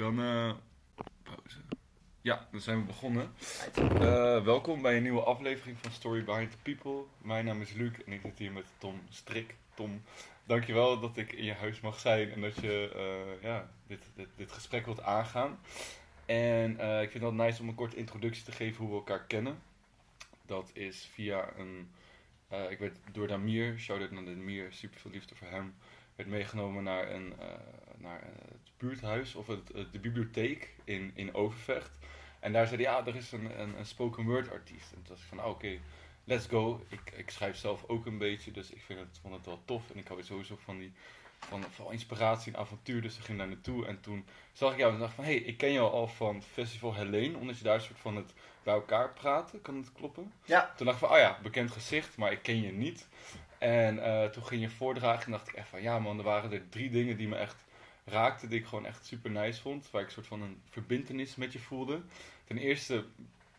Dan uh, pauze. Ja, dan zijn we begonnen. Uh, welkom bij een nieuwe aflevering van Story Behind the People. Mijn naam is Luc en ik zit hier met Tom Strik. Tom, dankjewel dat ik in je huis mag zijn en dat je uh, ja, dit, dit, dit, gesprek wilt aangaan. En ik vind het nice om een korte introductie te geven hoe we elkaar kennen. Dat is via een... ik werd door Damir, shout-out naar Damir, super veel liefde voor hem werd meegenomen naar, een, uh, naar buurthuis of het, de bibliotheek in, in Overvecht. En daar zei hij, ja, er is een, een, een spoken word artiest. En toen was ik van, ah, oké, let's go. Ik, ik schrijf zelf ook een beetje, dus ik vind het, vond het wel tof. En ik hou sowieso van die van, van inspiratie en avontuur, dus ik ging daar naartoe. En toen zag ik jou en dacht van, hé, hey, ik ken jou al van Festival Helene, omdat je daar een soort van het bij elkaar praten, kan het kloppen? Ja. Toen dacht ik van, oh ja, bekend gezicht, maar ik ken je niet. En uh, toen ging je voordragen en dacht ik echt van ja man, er waren er drie dingen die me echt raakten, die ik gewoon echt super nice vond. Waar ik een soort van een verbindenis met je voelde. Ten eerste,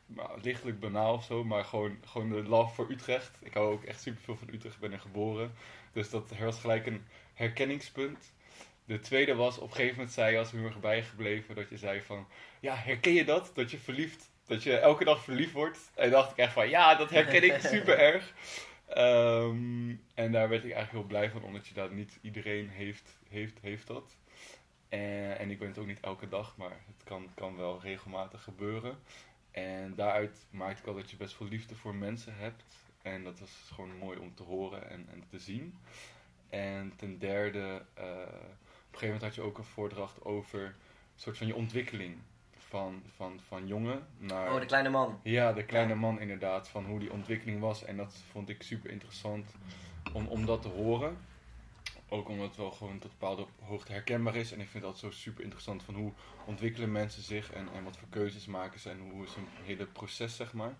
nou, lichtelijk banaal of zo, maar gewoon, gewoon de love voor Utrecht. Ik hou ook echt super veel van Utrecht, ik ben er geboren. Dus dat was gelijk een herkenningspunt. De tweede was, op een gegeven moment zei je, als we heel erg bijgebleven, dat je zei van, ja, herken je dat? Dat je verliefd, dat je elke dag verliefd wordt. En dacht ik echt van, ja, dat herken ik super erg. Um, en daar werd ik eigenlijk heel blij van, omdat je dat niet iedereen heeft, heeft, heeft dat. En, en ik ben het ook niet elke dag, maar het kan, kan wel regelmatig gebeuren. En daaruit maakte ik al dat je best veel liefde voor mensen hebt. En dat was gewoon mooi om te horen en, en te zien. En ten derde, uh, op een gegeven moment had je ook een voordracht over een soort van je ontwikkeling van, van, van jongen naar... Oh, de kleine man. Ja, de kleine man inderdaad, van hoe die ontwikkeling was. En dat vond ik super interessant om, om dat te horen. Ook omdat het wel gewoon tot bepaalde hoogte herkenbaar is. En ik vind dat zo super interessant van hoe ontwikkelen mensen zich en, en wat voor keuzes maken ze en hoe is hun hele proces, zeg maar.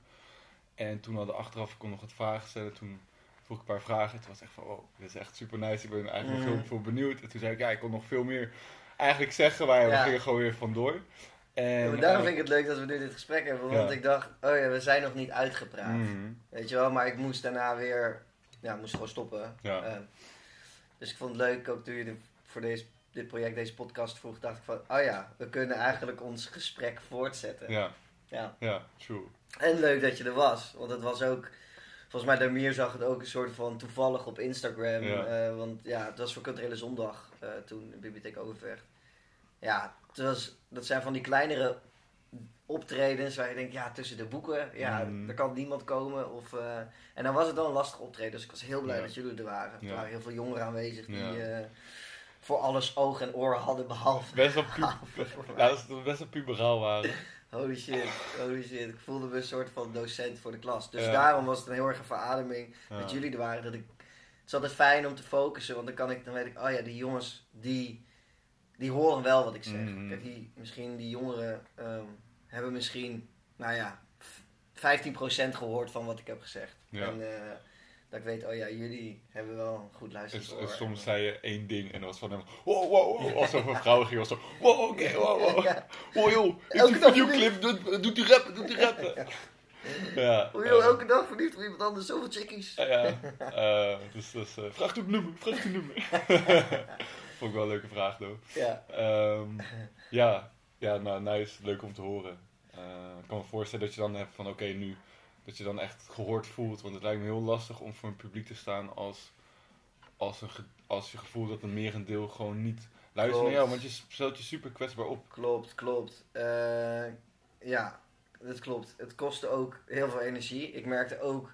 En toen hadden achteraf, ik kon nog wat vragen stellen, toen vroeg ik een paar vragen. Toen was echt van, oh, dit is echt super nice. Ik ben eigenlijk mm. veel, veel benieuwd. En toen zei ik, ja, ik kon nog veel meer eigenlijk zeggen, maar we gingen gewoon weer vandoor. En, daarom eh, vind ik het leuk dat we nu dit gesprek hebben. Want ik dacht, oh ja, we zijn nog niet uitgepraat. Mhm. Weet je wel, maar ik moest daarna weer, ja, moest gewoon stoppen. Ja. Uh, dus ik vond het leuk, ook toen je voor deze, dit project, deze podcast vroeg, dacht ik van, oh ja, we kunnen eigenlijk ons gesprek voortzetten. Ja, ja, ja true. En leuk dat je er was, want het was ook, volgens mij Damir zag het ook een soort van toevallig op Instagram. Ja. Uh, want ja, het was voor Culturele Zondag uh, toen in de Bibliotheek Overvecht. Ja, was, dat zijn van die kleinere optredens waar je denkt, ja, tussen de boeken, ja, mm. er kan niemand komen. Of, uh, en dan was het dan een lastig optreden, dus ik was heel blij dat jullie er waren. Er waren heel veel jongeren aanwezig die uh, voor alles oog en oor hadden, behalve... Best wel, pu dat best wel puberaal waren. Holy shit, holy shit. Ik voelde me een soort van docent voor de klas. Dus daarom was het een heel erg een verademing dat jullie er waren. Dat ik, het is altijd fijn om te focussen, want dan kan ik, dan weet ik, oh ja, die jongens die die horen wel wat ik zeg. Mm. Kijk, die, misschien die jongeren um, hebben misschien, nou ja, 15% gehoord van wat ik heb gezegd. Ja. En uh, dat ik weet, oh ja, jullie hebben wel een goed luisteren. En, soms zei je één ding en dat was van hem, wow, wow, wow. Als een vrouw ging, was zo, wow, oké, okay, wow, wow. Ja. Wow, joh, elke dag videoclip, doet, doet die rappen, doet die rappen. Ja, oh, joh, uh, elke dag verliefd op iemand anders, zoveel chickies. Ja, uh, dus, dus vraag het nummer, vraag het nummer. Vond ik wel een leuke vraag, though. Ja. Um, ja, ja, nou, nice. Leuk om te horen. Uh, ik kan me voorstellen dat je dan hebt van, oké, nu... Dat je dan echt gehoord voelt. Want het lijkt me heel lastig om voor een publiek te staan als... Als, een, als je gevoel dat een merendeel gewoon niet luistert naar jou. Want je stelt je super kwetsbaar op. Klopt, klopt. Uh, ja, dat klopt. Het kostte ook heel veel energie. Ik merkte ook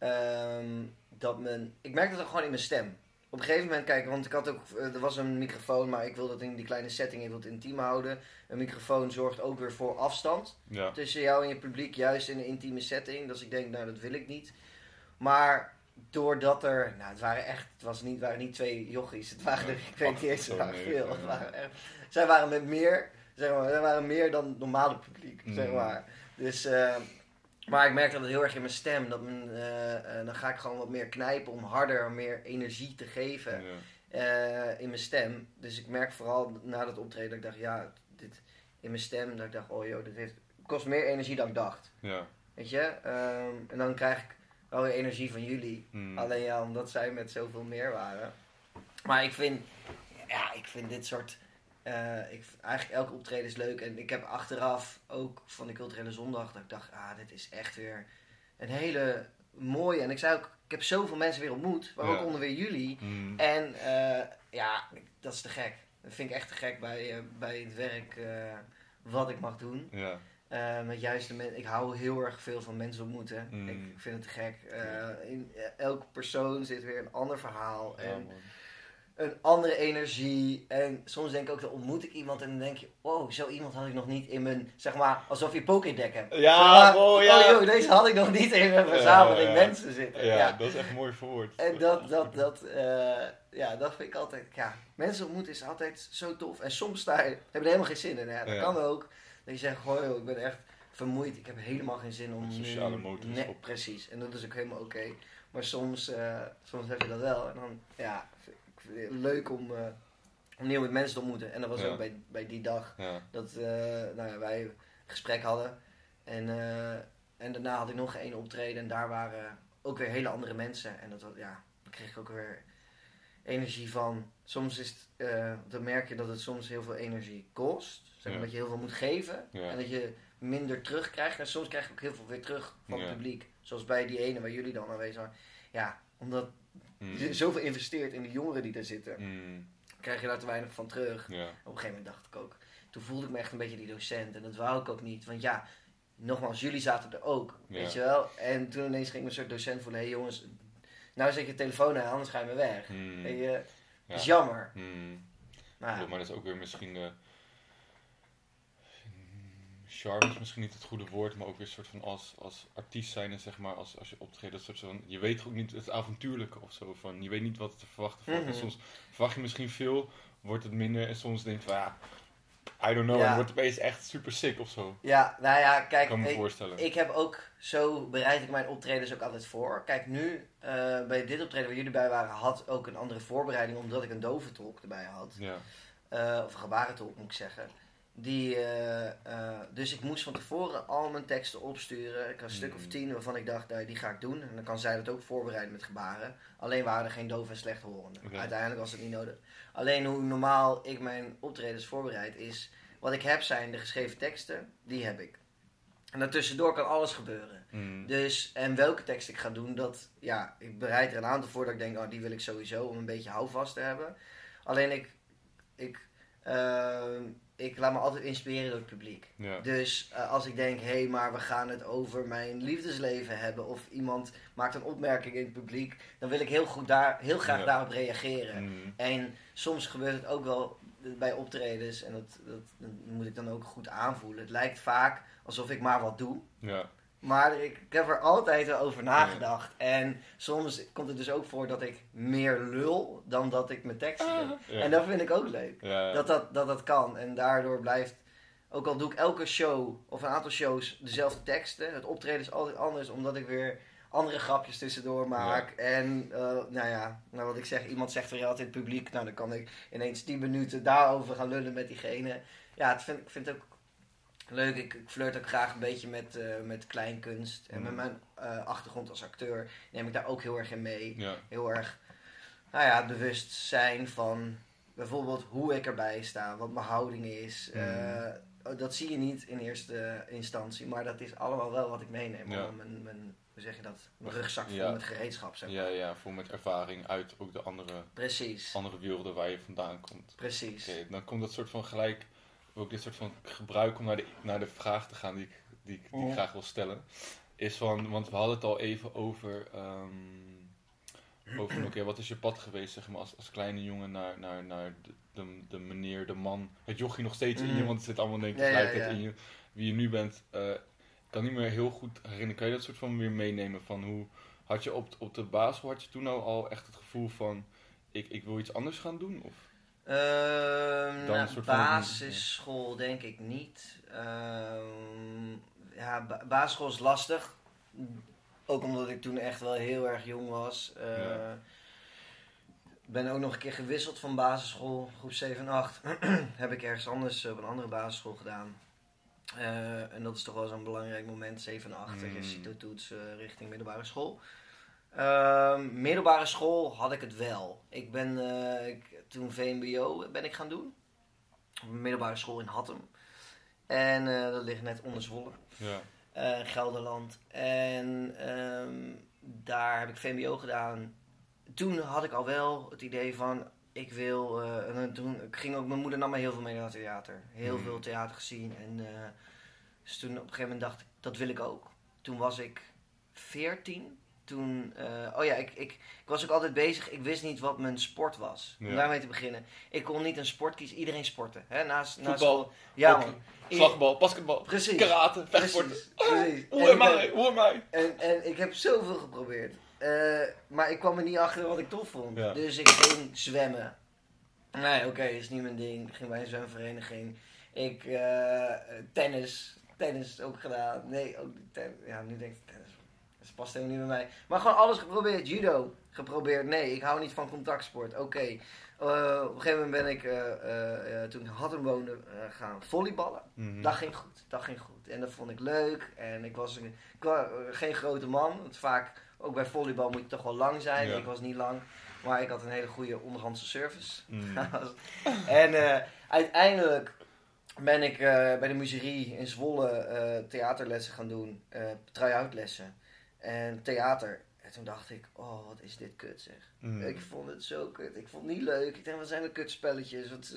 um, dat men... Ik merkte het gewoon in mijn stem op een gegeven moment kijken, want ik had ook, eh, er was een microfoon, maar ik wil dat in die kleine setting, ik wil het intiem houden. Een microfoon zorgt ook weer voor afstand tussen jou en je publiek, juist in een intieme setting. Dus ik denk, nou dat wil ik niet. Maar doordat er, nou het waren echt, het was niet, waren niet twee jochies, het waren er, ik weet niet eens, het waren veel. Het waren echt, zij waren met meer, zeg maar, zij waren meer dan normale publiek, zeg mm. maar. Dus... Uh, maar ik merk dat het heel erg in mijn stem. Dat mijn, uh, uh, dan ga ik gewoon wat meer knijpen om harder, meer energie te geven uh, in mijn stem. Dus ik merk vooral na dat optreden dat ik dacht, ja, dit in mijn stem. Dat ik dacht, oh joh, dit heeft, kost meer energie dan ik dacht. Ja. Weet je? Um, en dan krijg ik wel weer energie van jullie. Hmm. Alleen ja, omdat zij met zoveel meer waren. Maar ik vind, ja, ik vind dit soort eh, ik, eigenlijk elke optreden is leuk. En ik heb achteraf ook van de culturele zondag dat ik dacht, ah, dit is echt weer een hele mooie. En ik zei ook, ik heb zoveel mensen weer ontmoet, Ja. waaronder weer jullie. Mm. En eh, ja, dat is te gek. Dat vind ik echt te gek bij, eh, bij het werk wat ik mag doen. Ja. Met juist de. Ik hou heel erg veel van mensen ontmoeten. Mm. Ik vind het te gek. In elke persoon zit weer een ander verhaal. Ja, en man. Een andere energie. En soms denk ik ook, dan ontmoet ik iemand en dan denk je, wow, zo iemand had ik nog niet in mijn, zeg maar, alsof je Pokédeck hebt. Ja, Zeg maar, oh, ja. oh joh, deze had ik nog niet in mijn verzameling ja. mensen zitten. Ja, Ja. dat is echt mooi verwoord. En dat, dat, dat, eh, ja, dat vind ik altijd, ja, mensen ontmoeten is altijd zo tof. En soms sta je, heb je er helemaal geen zin in. Hè? Dat kan ook. Dat je zegt, goh joh, ik ben echt vermoeid. Ik heb helemaal geen zin om sociale motor is Nee, op. Precies. En dat is ook helemaal oké. Maar soms, eh, soms heb je dat wel. En dan, ja, leuk om, eh, om nieuw met mensen te ontmoeten. En dat was Ja. ook bij, bij die dag Ja. dat eh, nou wij een gesprek hadden. En, eh, en daarna had ik nog één optreden en daar waren ook weer hele andere mensen. En dat, was- ja, daar kreeg ik ook weer energie van. Soms is het, dan merk je dat het soms heel veel energie kost. Zeg maar dat je heel veel moet geven en dat je minder terugkrijgt. En soms krijg je ook heel veel weer terug van het publiek. Zoals bij die ene waar jullie dan aanwezig waren. Ja, omdat Mm. zoveel investeert in de jongeren die er zitten, Mm. krijg je daar te weinig van terug. Ja. Op een gegeven moment dacht ik ook. Toen voelde ik me echt een beetje die docent. En dat wou ik ook niet. Want ja, nogmaals, jullie zaten er ook. Ja. Weet je wel? En toen ineens ging ik me een soort docent voelen. Hé hey jongens, nou zet je telefoon aan, anders ga je me weg. Mm. Weet je, Ja. is jammer. Mm. Maar, maar dat is ook weer misschien de. Charme is misschien niet het goede woord, maar ook weer een soort van als, als artiest zijn en zeg maar, als, als je optreedt, dat soort van, je weet ook niet het avontuurlijke of zo, van, je weet niet wat te verwachten valt. Mhm. Soms verwacht je misschien veel, wordt het minder en soms denk je van, ja, I don't know, Ja. en wordt het opeens echt super sick of zo. ja, nou ja, kijk, Ik kan me ik, voorstellen. ik heb ook, zo bereid ik mijn optredens ook altijd voor. Kijk, nu, eh, bij dit optreden waar jullie bij waren, had ook een andere voorbereiding, omdat ik een doventolk erbij had. ja. Eh, of een gebarentolk moet ik zeggen. Die, eh, eh, dus ik moest van tevoren al mijn teksten opsturen. Ik had een stuk of Mm. tien waarvan ik dacht, nou, die ga ik doen. En dan kan zij dat ook voorbereiden met gebaren. Alleen waren er geen doof en slechthorenden. Uiteindelijk was het niet nodig. Alleen hoe normaal ik mijn optredens voorbereid is... Wat ik heb zijn de geschreven teksten, die heb ik. En daartussendoor kan alles gebeuren. Mm. Dus, en welke tekst ik ga doen, dat, ja, ik bereid er een aantal voor dat ik denk, oh, die wil ik sowieso om een beetje houvast te hebben. Alleen ik, ik, ehm, ik laat me altijd inspireren door het publiek. ja. Dus eh, als ik denk, hé, hey, maar we gaan het over mijn liefdesleven hebben, of iemand maakt een opmerking in het publiek, dan wil ik heel, goed daar, heel graag Ja. daarop reageren. Mm. En soms gebeurt het ook wel bij optredens, en dat, dat, dat moet ik dan ook goed aanvoelen. Het lijkt vaak alsof ik maar wat doe. ja. Maar ik, ik heb er altijd wel over nagedacht. En soms komt het dus ook voor dat ik meer lul dan dat ik mijn teksten doe. Ja. En dat vind ik ook leuk. Ja. Dat, dat, dat dat kan. En daardoor blijft, ook al doe ik elke show of een aantal shows dezelfde teksten. Het optreden is altijd anders omdat ik weer andere grapjes tussendoor maak. En eh, nou ja, nou wat ik zeg, iemand zegt weer altijd publiek. Nou dan kan ik ineens 10 minuten daarover gaan lullen met diegene. Ja, het vind, ik vind het ook leuk. Ik, ik flirt ook graag een beetje met, eh, met kleinkunst. En met Mhm. mijn eh, achtergrond als acteur neem ik daar ook heel erg in mee. Ja. Heel erg, nou ja, bewust zijn van bijvoorbeeld hoe ik erbij sta, wat mijn houding is. Mhm. Eh, dat zie je niet in eerste instantie, maar dat is allemaal wel wat ik meeneem. Ja. Mijn, mijn, hoe zeg je dat? Mijn rugzak vol Ja. met gereedschap. Zeg maar. Ja, ja, voor met ervaring uit ook de andere, Precies, andere werelden waar je vandaan komt. precies. Dan komt dat soort van gelijk, ook dit soort van gebruik om naar de, naar de vraag te gaan die ik, die, ik- die ik Ja. graag wil stellen. Is van, want we hadden het al even over, ehm, over oké, wat is je pad geweest, zeg maar, als, als kleine jongen naar, naar, naar de, de, de meneer, de man, het jochie nog steeds in je, Mhm. want het zit allemaal denk ik ja, tegelijkertijd ja. in je, wie je nu bent. Ik kan niet meer heel goed herinneren, kan je dat soort van weer meenemen van hoe, had je op, op de basisschool, had je toen nou al echt het gevoel van, ik, ik wil iets anders gaan doen? Of? Ehm, nou, van- basisschool denk ik niet. Ehm, ja, ba- basisschool is lastig. Ook omdat ik toen echt wel heel erg jong was. Eh, Ja. ben ook nog een keer gewisseld van basisschool, groep 7 en 8. Heb ik ergens anders op een andere basisschool gedaan. Eh, en dat is toch wel zo'n belangrijk moment, 7 en 8, dat je Mm. CITO-toets eh, richting middelbare school. Ehm, middelbare school had ik het wel. Ik ben eh, ik, toen VMBO ben ik gaan doen. op een middelbare school in Hattem. En eh, dat ligt net onder Zwolle, Ja. eh, Gelderland. En ehm, daar heb ik VMBO gedaan. Toen had ik al wel het idee van, ik wil... eh, en toen ik ging ook, mijn moeder nam me heel veel mee naar het theater. Heel Mm. veel theater gezien. En dus toen op een gegeven moment dacht ik, dat wil ik ook. Toen was ik 14. Toen, eh, oh ja, ik, ik, ik was ook altijd bezig. Ik wist niet wat mijn sport was. Om Ja. daarmee te beginnen. Ik kon niet een sport kiezen. Iedereen sportte. Hè? Naast, naast Voetbal, school. Ja, man. Slagbal, basketbal, Precies. karate, vechtsporten. Precies. precies. Hoe En I? heb- Hoe I? En, en ik heb zoveel geprobeerd. Eh, maar ik kwam er niet achter wat ik tof vond. Ja. Dus ik ging zwemmen. Nee, oké, is niet mijn ding. Ik ging bij een zwemvereniging. Ik, eh, tennis. Tennis ook gedaan. Nee, ook tennis. Ja, nu denk ik tennis. Dat past helemaal niet bij mij. Maar gewoon alles geprobeerd. Judo geprobeerd. Nee, ik hou niet van contactsport. Oké. Eh, op een gegeven moment ben ik, eh, eh, toen ik woonde, eh, gaan volleyballen. Mhm. Dat ging goed, dat ging goed. En dat vond ik leuk. En ik was, een- ik was geen grote man. Want vaak, ook bij volleybal moet je toch wel lang zijn. Ja. Ik was niet lang. Maar ik had een hele goede onderhandse service. Mhm. en uiteindelijk ben ik bij de muserie in Zwolle theaterlessen gaan doen. try-out lessen. En theater. En toen dacht ik, oh wat is dit kut zeg. Mhm. Ik vond het zo kut. Ik vond het niet leuk. Ik dacht, wat zijn de kutspelletjes? Wat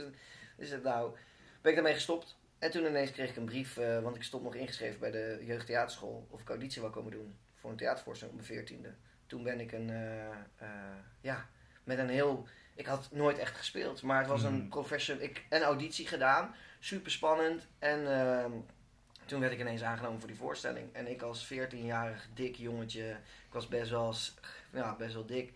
is, het nou? Ben ik daarmee gestopt. En toen ineens kreeg ik een brief, eh, want ik stond nog ingeschreven bij de jeugdtheaterschool. Of ik auditie wou komen doen voor een theatervoorstelling op mijn veertiende. Toen ben ik een, eh, eh, ja, met een heel... Ik had nooit echt gespeeld, maar het was een Mhm. profession... Ik, een auditie gedaan, super spannend. En ehm, toen werd ik ineens aangenomen voor die voorstelling. En ik als 14-jarig dik jongetje, ik was best wel, ja, best wel dik.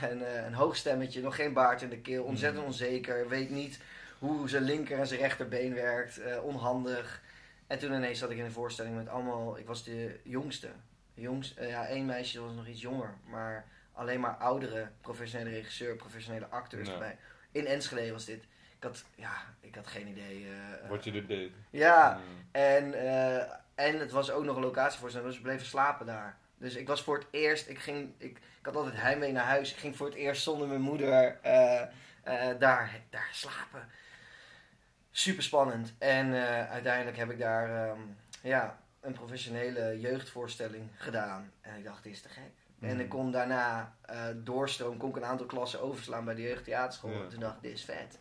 En eh, een hoog stemmetje, nog geen baard in de keel, ontzettend Mhm. onzeker, weet niet hoe zijn linker en zijn rechterbeen werkt, eh, onhandig. En toen ineens zat ik in een voorstelling met allemaal, ik was de jongste. Jongs, eh, ja, één meisje was nog iets jonger, maar alleen maar oudere professionele regisseur, professionele acteurs Ja. erbij. In Enschede was dit. Ik had, ja, ik had geen idee. eh, Wat je er deed. ja, Mhm. en, eh, en het was ook nog een locatie voor dus we bleven slapen daar. Dus ik was voor het eerst, ik, ging, ik, ik had altijd heimwee naar huis. Ik ging voor het eerst zonder mijn moeder eh, daar, daar slapen. Super spannend. En uiteindelijk heb ik daar ehm, ja, een professionele jeugdvoorstelling gedaan. En ik dacht, dit is te gek. En Mhm. ik kon daarna eh doorstroom, kon ik een aantal klassen overslaan bij de jeugdtheaterschool. Ja. En toen dacht ik, dit is vet.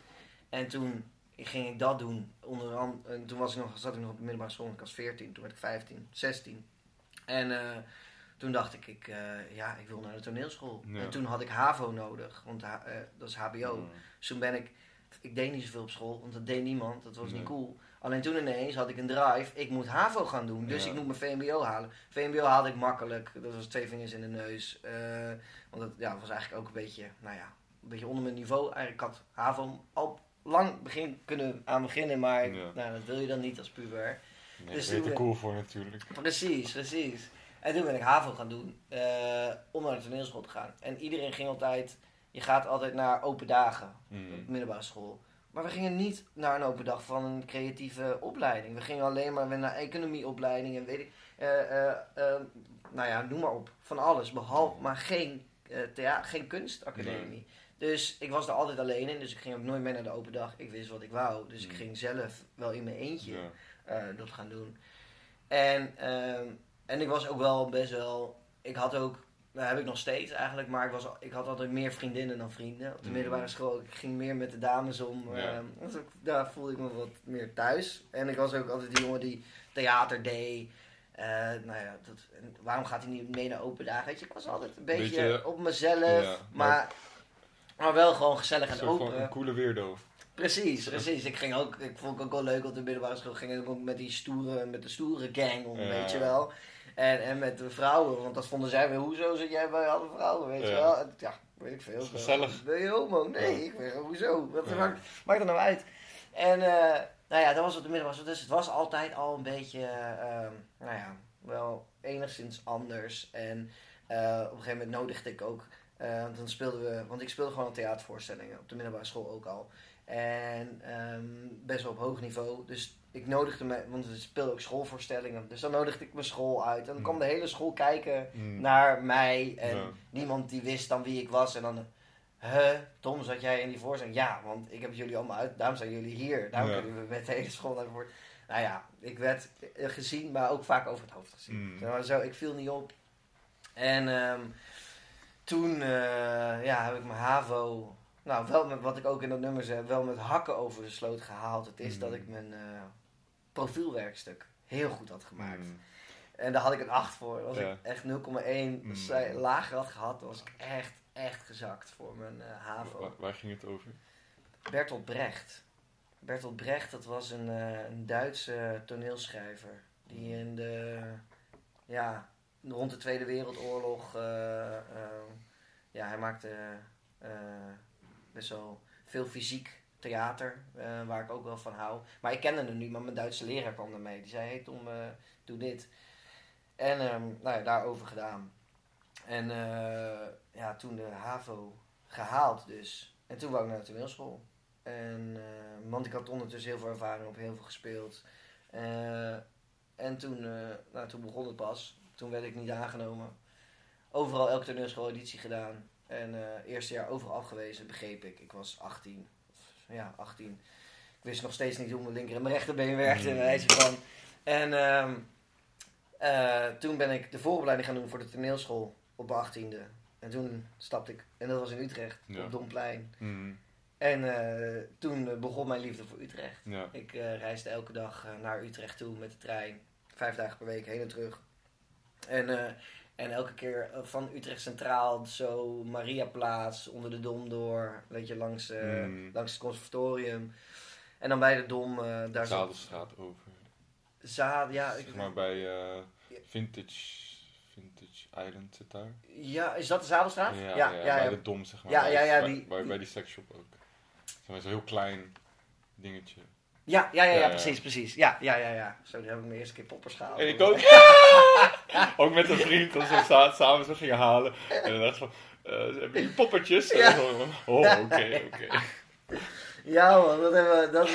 En toen ging ik dat doen. Onder an- en toen was ik nog, zat ik nog op de middelbare school. Ik was 14, toen werd ik 15, 16. En eh, toen dacht ik, ik eh, ja, ik wil naar de toneelschool. Ja. En toen had ik HAVO nodig, want eh, dat is HBO. Dus toen ben ik, ik deed niet zoveel op school, want dat deed niemand. Dat was Nee. niet cool. Alleen toen ineens had ik een drive, ik moet HAVO gaan doen. Dus Ja. ik moet mijn VMBO halen. VMBO haalde ik makkelijk. Dat was twee vingers in de neus. Want dat ja, was eigenlijk ook een beetje, nou ja, een beetje onder mijn niveau. Eigenlijk had HAVO al lang begin, kunnen aan beginnen, maar Ja. nou, dat wil je dan niet als puber. Nee, Dus daar ben je cool voor natuurlijk. Precies, precies. En toen ben ik HAVO gaan doen, eh, om naar de toneelschool te gaan. En iedereen ging altijd, je gaat altijd naar open dagen Mhm. op de middelbare school. Maar we gingen niet naar een open dag van een creatieve opleiding. We gingen alleen maar naar economieopleiding en weet ik. eh, eh, nou ja, noem maar op. Van alles. Behalve, maar geen, thea- geen kunstacademie. Dus ik was er altijd alleen in. Dus ik ging ook nooit mee naar de open dag. Ik wist wat ik wou. Dus ik Mm. ging zelf wel in mijn eentje Ja. eh, dat gaan doen. En, ehm, en ik was ook wel best wel. Ik had ook. Dat heb ik nog steeds eigenlijk, maar ik, was, ik had altijd meer vriendinnen dan vrienden. Op de Mhm. middelbare school, ik ging meer met de dames om. Ja. ehm, dus ook- daar voelde ik me wat meer thuis. En ik was ook altijd die jongen die theater deed. Eh, nou ja, dat, waarom gaat hij niet mee naar open dagen? Weet je, ik was altijd een beetje, Beetje- op mezelf, Ja, maar, maar- maar wel gewoon gezellig en open. een coole weirdo. Precies, precies. Ik ging ook, ik vond het ook wel leuk op de middelbare school. Ging ik ook met die stoere, met de stoere gang om, Ja. weet je wel. En, en met de vrouwen, want dat vonden zij weer, hoezo zit jij bij alle vrouwen, weet je wel. En, ja, weet ik veel. Gezellig. Ben je homo? Nee, Ja. ik ben, hoezo? Wat maakt, maakt er nou uit? En eh, nou ja, dat was op de middelbare school. Dus het was altijd al een beetje, ehm, nou ja, wel enigszins anders. En eh, op een gegeven moment nodigde ik ook, eh, dan speelden we, want ik speelde gewoon theatervoorstellingen op de middelbare school ook al. En ehm, best wel op hoog niveau. Dus ik nodigde me, want we speelden ook schoolvoorstellingen. Dus dan nodigde ik mijn school uit. En dan kwam de hele school kijken Mhm. naar mij. En Ja. niemand die wist dan wie ik was. En dan Huh, Tom, zat jij in die voorstelling? Ja, want ik heb jullie allemaal uit, daarom zijn jullie hier. Daarom Ja. kunnen we met de hele school naar voren. Nou ja, ik werd eh, gezien, maar ook vaak over het hoofd gezien. Mm. Zo, ik viel niet op. En ehm, toen eh, ja, heb ik mijn HAVO, nou wel met wat ik ook in dat nummer zei, wel met hakken over de sloot gehaald. Het is Mm. dat ik mijn eh, profielwerkstuk heel goed had gemaakt. Mm. En daar had ik een 8 voor. Als Ja. ik echt 0,1 Mm. lager had gehad, dan was ik echt, echt gezakt voor mijn eh, HAVO. Waar, waar ging het over? Bertolt Brecht. Bertolt Brecht, dat was een, een Duitse toneelschrijver. Die in de, ja, rond de Tweede Wereldoorlog, eh, eh, ja, hij maakte eh, best wel veel fysiek theater, waar ik ook wel van hou. Maar ik kende hem niet, maar mijn Duitse leraar kwam ermee. Die zei, hey Tom, doe dit. En ehm, nou ja, daarover gedaan. En ja, toen de HAVO gehaald dus. En toen wou ik naar de toneelschool. En, want ik had ondertussen heel veel ervaring op, heel veel gespeeld. En toen, nou, toen begon het pas. Toen werd ik niet aangenomen. Overal elke toneelschooleditie gedaan. En eh eerste jaar overal afgewezen, begreep ik. Ik was 18. Ja, 18. Ik wist nog steeds niet hoe mijn linker en mijn rechterbeen werkte. Wijze van. En ehm, eh, toen ben ik de vooropleiding gaan doen voor de toneelschool op mijn 18e. En toen stapte ik, en dat was in Utrecht, Ja. op Domplein. Mm. En eh, toen begon mijn liefde voor Utrecht. Ja. Ik reisde elke dag naar Utrecht toe met de trein. Vijf dagen per week heen en terug. En, eh, en elke keer eh, van Utrecht Centraal, zo Mariaplaats, onder de Dom door. Weet je, langs, eh, Mm. langs het conservatorium. En dan bij de Dom, eh, daar. Zadelstraat over. Zaad, ja. Ik, Zeg maar bij Vintage, Vintage Island zit daar. ja, is dat de Zadelstraat? Ja, ja, ja, ja. bij de Dom zeg maar. Ja, bij, ja, ja, die- bij, die- bij die seksshop ook. Zeg maar zo'n heel klein dingetje. Ja, ja, ja, ja, Ja, ja. precies, precies. Ja, ja, ja, ja. Zo, die heb ik mijn eerste keer poppers gehaald. En ik ook. ook met een vriend, als we sa- samen zo gingen halen. En dan dacht van, eh, heb je poppertjes? En Ja. oh, oké, oké. Ja man, dat, hebben we, dat,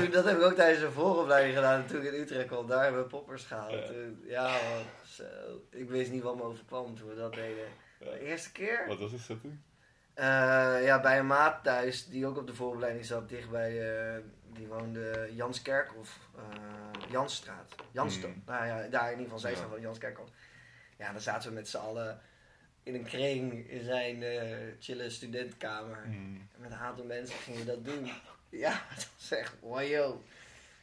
toen, dat heb ik ook tijdens een vooropleiding gedaan. En toen ik in Utrecht kwam, daar hebben we poppers gehaald. Ja. Toen- Ja man, zo. Ik wist niet wat me overkwam toen we dat deden. Ja. De eerste keer? Wat was die setting? Eh, ja, bij een maat thuis, die ook op de vooropleiding zat, dichtbij, eh die woonde Janskerkhof, eh Jansstraat. Janssto. Hmm. Nou ja, daar in ieder geval, zij Ja. van Janskerkhof. Ja, dan zaten we met z'n allen in een kring in zijn eh chille studentenkamer. Mm. En met een aantal mensen gingen we dat doen. Ja, dat was echt, wow.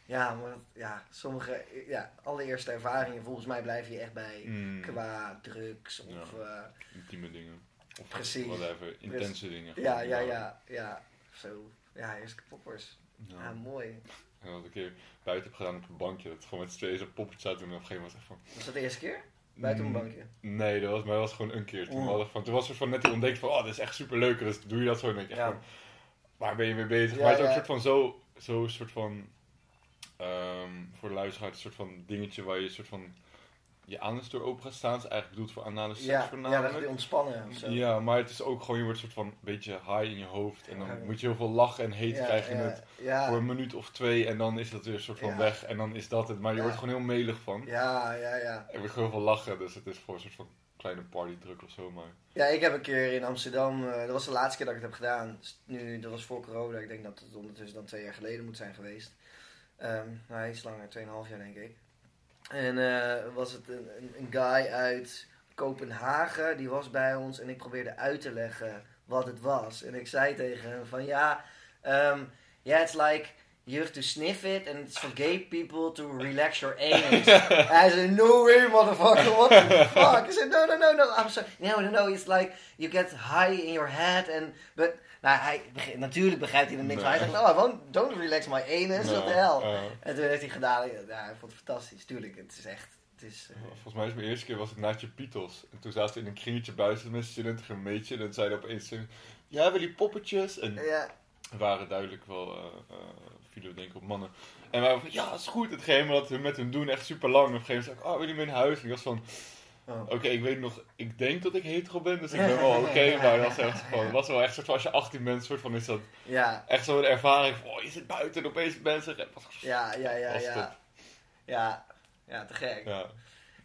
Ja, maar ja, sommige, ja, allereerste ervaringen, volgens mij blijf je echt bij Mm. qua drugs of... Ja. eh, Intieme dingen. Of Precies. whatever, intense dingen. ja, ja, ja, ja, zo. Ja, eerst poppers. Ja. Ja, mooi. En wat ik een keer buiten heb gedaan op een bankje, dat gewoon met z'n tweeën zo'n poppetje zaten en op een gegeven moment echt van... Was dat de eerste keer? Buiten een mm, bankje? Nee, dat was, maar dat was gewoon een keer. Toen, we van, toen was er van net die ontdekking van, oh, dit is echt super leuk. Dus doe je dat zo en denk je echt van, waar ben je mee bezig? Ja, maar het is ook een soort van zo, zo soort van, ehm, voor de luisteraar, een soort van dingetje waar je een soort van, je anus door open gaat staan. Is eigenlijk bedoeld voor anale seks Ja, ja, dat voornamelijk. is ontspannen of zo. Ja, maar het is ook gewoon, je wordt een soort van een beetje high in je hoofd. En dan Ja. moet je heel veel lachen en heet Ja, krijgen ja, het voor een minuut of twee. En dan is dat weer een soort van weg. En dan is dat het. Maar je wordt gewoon heel melig van. ja, ja, ja. Er wordt gewoon heel veel lachen. Dus het is gewoon een soort van kleine partydruk of zo. Maar Ja, ik heb een keer in Amsterdam, eh, dat was de laatste keer dat ik het heb gedaan. Dus Nu, dat was voor corona, ik denk dat het ondertussen dan twee jaar geleden moet zijn geweest. Ehm nou, iets langer, 2,5 jaar denk ik. En eh, was het een, een, een guy uit Kopenhagen, die was bij ons en ik probeerde uit te leggen wat het was. En ik zei tegen hem van ja, um, yeah, it's like you have to sniff it and it's for gay people to relax your anus. Hij zei, no way motherfucker, what the fuck? I said, no, no, no, no, I'm sorry. No, no, no, it's like you get high in your head and, but, nou, hij, natuurlijk begrijpt hij er niks van. Hij zegt, won't, don't relax my anus, what the hell. En toen heeft hij gedaan, ja, hij vond het fantastisch, tuurlijk, het is echt, het is... eh, volgens mij is mijn eerste keer was het Naatje Pietels. En toen zaten we in een kringetje buiten met studenten een beetje. En dan zeiden opeens, ja, wil die poppetjes? En ja, waren duidelijk wel, vielen we denk ik op mannen. En wij waren van, ja, is goed. Het gegeven dat we met hun doen echt super lang. En op een gegeven moment zei ik, oh, wil je mee naar huis? En ik was van, oh. Oké, ik weet nog, ik denk dat ik hetero ben, dus ik ben wel oké. maar dat was echt gewoon, het was wel echt soort van, als je 18 bent, soort van is dat ja, echt zo'n ervaring van, oh, je zit buiten en opeens mensen. ja, ja, ja, ja. top. Ja, ja, te gek. Ja,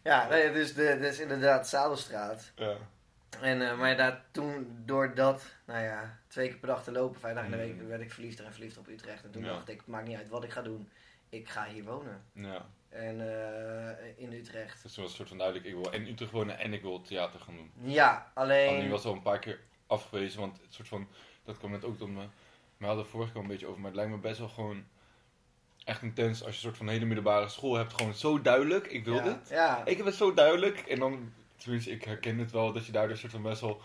Ja, nee, dus, de, dus inderdaad, Zadelstraat. ja. En, eh, maar daar, toen, door dat, nou ja, twee keer per dag te lopen, vijf dagen in de week, Mm. werd ik verliefder en verliefd op Utrecht. En toen Ja. dacht ik, het maakt niet uit wat ik ga doen, ik ga hier wonen. Ja. En eh, in Utrecht. Dus toen was een soort van duidelijk, ik wil in Utrecht wonen en ik wil theater gaan doen. Ja, alleen... Alleen was al een paar keer afgewezen, want het soort van, dat kwam net ook door me. We hadden het vorige keer een beetje over, maar het lijkt me best wel gewoon echt intens als je een soort van hele middelbare school hebt. Gewoon zo duidelijk, ik wil ja, dit. Ja, Ik heb het zo duidelijk en dan, tenminste ik herken het wel, dat je daardoor soort van best wel,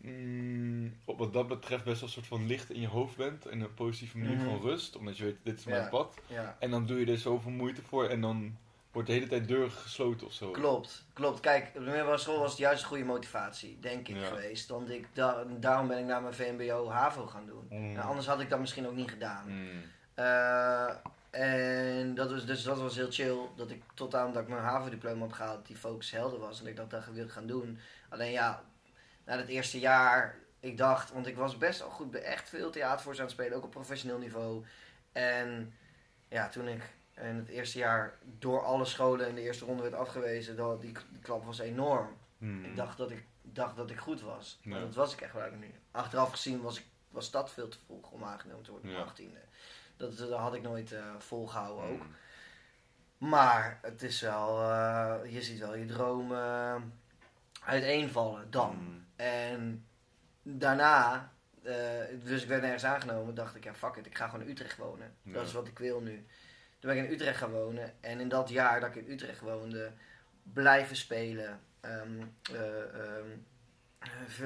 mm, wat dat betreft best wel een soort van licht in je hoofd bent. In een positieve manier Mhm. van rust, omdat je weet, dit is mijn Ja. pad. ja. En dan doe je er zoveel moeite voor en dan wordt de hele tijd deur gesloten of zo. Klopt, klopt. Kijk, op de middelbare school was het juist een goede motivatie, denk ik, Ja. geweest. Want ik, da- daarom ben ik naar mijn VMBO HAVO gaan doen. Mm. Nou, anders had ik dat misschien ook niet gedaan. Mm. Eh, en dat was, dus dat was heel chill. Dat ik tot aan dat ik mijn HAVO-diploma heb gehaald, die focus helder was. En dat ik dat wilde gaan doen. Alleen ja, na het eerste jaar, ik dacht, want ik was best al goed bij echt veel theatervoors aan het spelen, ook op professioneel niveau. En ja, toen ik in het eerste jaar door alle scholen in de eerste ronde werd afgewezen, dat, die, die klap was enorm. Mm. Ik dacht dat ik, dacht dat ik goed was. Maar dat was ik echt wel niet. Achteraf gezien was, ik, was dat veel te vroeg om aangenomen te worden op Ja. 18e. Dat, dat had ik nooit eh, volgehouden ook. Mm. Maar het is wel, eh, je ziet wel je dromen uiteenvallen dan. Mm. En daarna, eh, dus ik werd nergens aangenomen, dacht ik, ja fuck it, ik ga gewoon in Utrecht wonen. Ja. Dat is wat ik wil nu. Toen ben ik in Utrecht gaan wonen en in dat jaar dat ik in Utrecht woonde, blijven spelen. eh,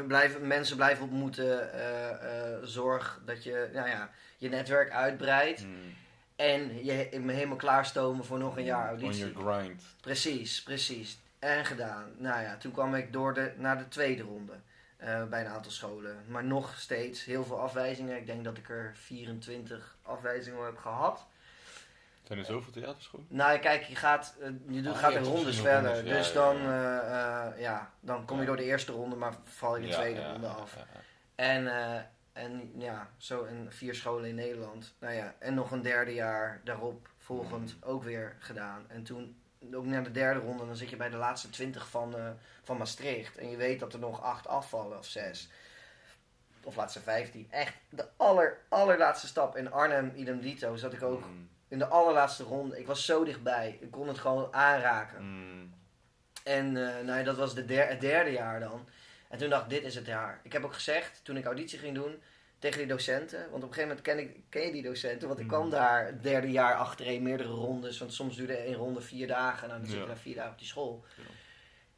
blijven, mensen blijven ontmoeten, eh, zorg dat je nou ja, je netwerk uitbreidt. Mm. En je me helemaal klaarstomen voor nog een jaar On auditie. your grind. Precies, precies. En gedaan. Nou ja, toen kwam ik door de, naar de tweede ronde. eh, bij een aantal scholen. Maar nog steeds heel veel afwijzingen. Ik denk dat ik er 24 afwijzingen heb gehad. Zijn er zoveel theaterscholen? Nou, kijk, je gaat, eh, je doet, Ah, gaat ja, in rondes verder. ja, dus dan, ja. eh, ja, dan kom je door de eerste ronde, maar val je de tweede ronde af. En, en ja, zo in vier scholen in Nederland. Nou ja, en nog een derde jaar daarop volgend Mm. ook weer gedaan. En toen ook naar de derde ronde, dan zit je bij de laatste twintig van, eh, van Maastricht. En je weet dat er nog acht afvallen of zes. Of laatste vijftien. Echt de aller, allerlaatste stap. In Arnhem, idem dito, zat ik ook Mm. in de allerlaatste ronde. Ik was zo dichtbij. Ik kon het gewoon aanraken. Mm. En eh, nou ja, dat was de der- het derde jaar dan. En toen dacht ik, dit is het jaar. Ik heb ook gezegd, toen ik auditie ging doen, tegen die docenten. Want op een gegeven moment ken, ik, ken je die docenten. Want ik Mm. kwam daar het derde jaar achtereen, meerdere rondes. Want soms duurde één ronde vier dagen. Nou, dan zit je Ja. daar vier dagen op die school. Ja.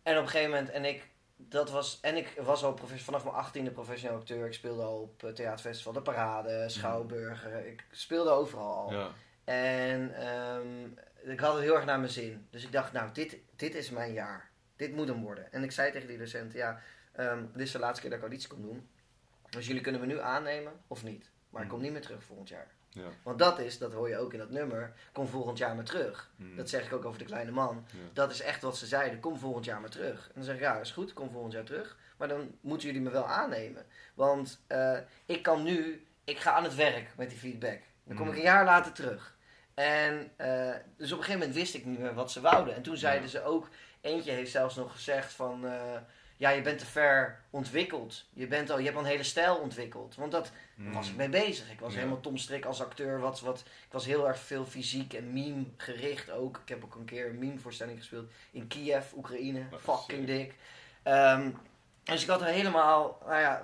En op een gegeven moment, en ik, dat was, en ik was al vanaf mijn achttiende professioneel acteur. Ik speelde al op eh, theaterfestival, De Parade, Schouwburger. Ik speelde overal al. Ja. En ehm, ik had het heel erg naar mijn zin. Dus ik dacht, nou, dit, dit is mijn jaar. Dit moet hem worden. En ik zei tegen die docenten, ja, ehm, dit is de laatste keer dat ik auditie kom doen. Dus jullie kunnen me nu aannemen of niet. Maar ik kom Mhm. niet meer terug volgend jaar. Ja. Want dat is, dat hoor je ook in dat nummer, kom volgend jaar maar terug. Mm. Dat zeg ik ook over de kleine man. Ja. Dat is echt wat ze zeiden, kom volgend jaar maar terug. En dan zeg ik, ja, is goed, kom volgend jaar terug. Maar dan moeten jullie me wel aannemen. Want eh, ik kan nu, ik ga aan het werk met die feedback. Dan kom Mm. ik een jaar later terug. En eh, dus op een gegeven moment wist ik niet meer wat ze wouden. En toen zeiden Ja. ze ook, eentje heeft zelfs nog gezegd van... eh, ja, je bent te ver ontwikkeld. Je, bent al, je hebt al een hele stijl ontwikkeld. Want dat was ik mee bezig. Ik was Ja. helemaal Tom Strik als acteur. Wat, wat, ik was heel erg veel fysiek en meme gericht ook. Ik heb ook een keer een meme voorstelling gespeeld in Kiev, Oekraïne. Wat Fucking dik. Ehm, dus ik had er helemaal, nou ja,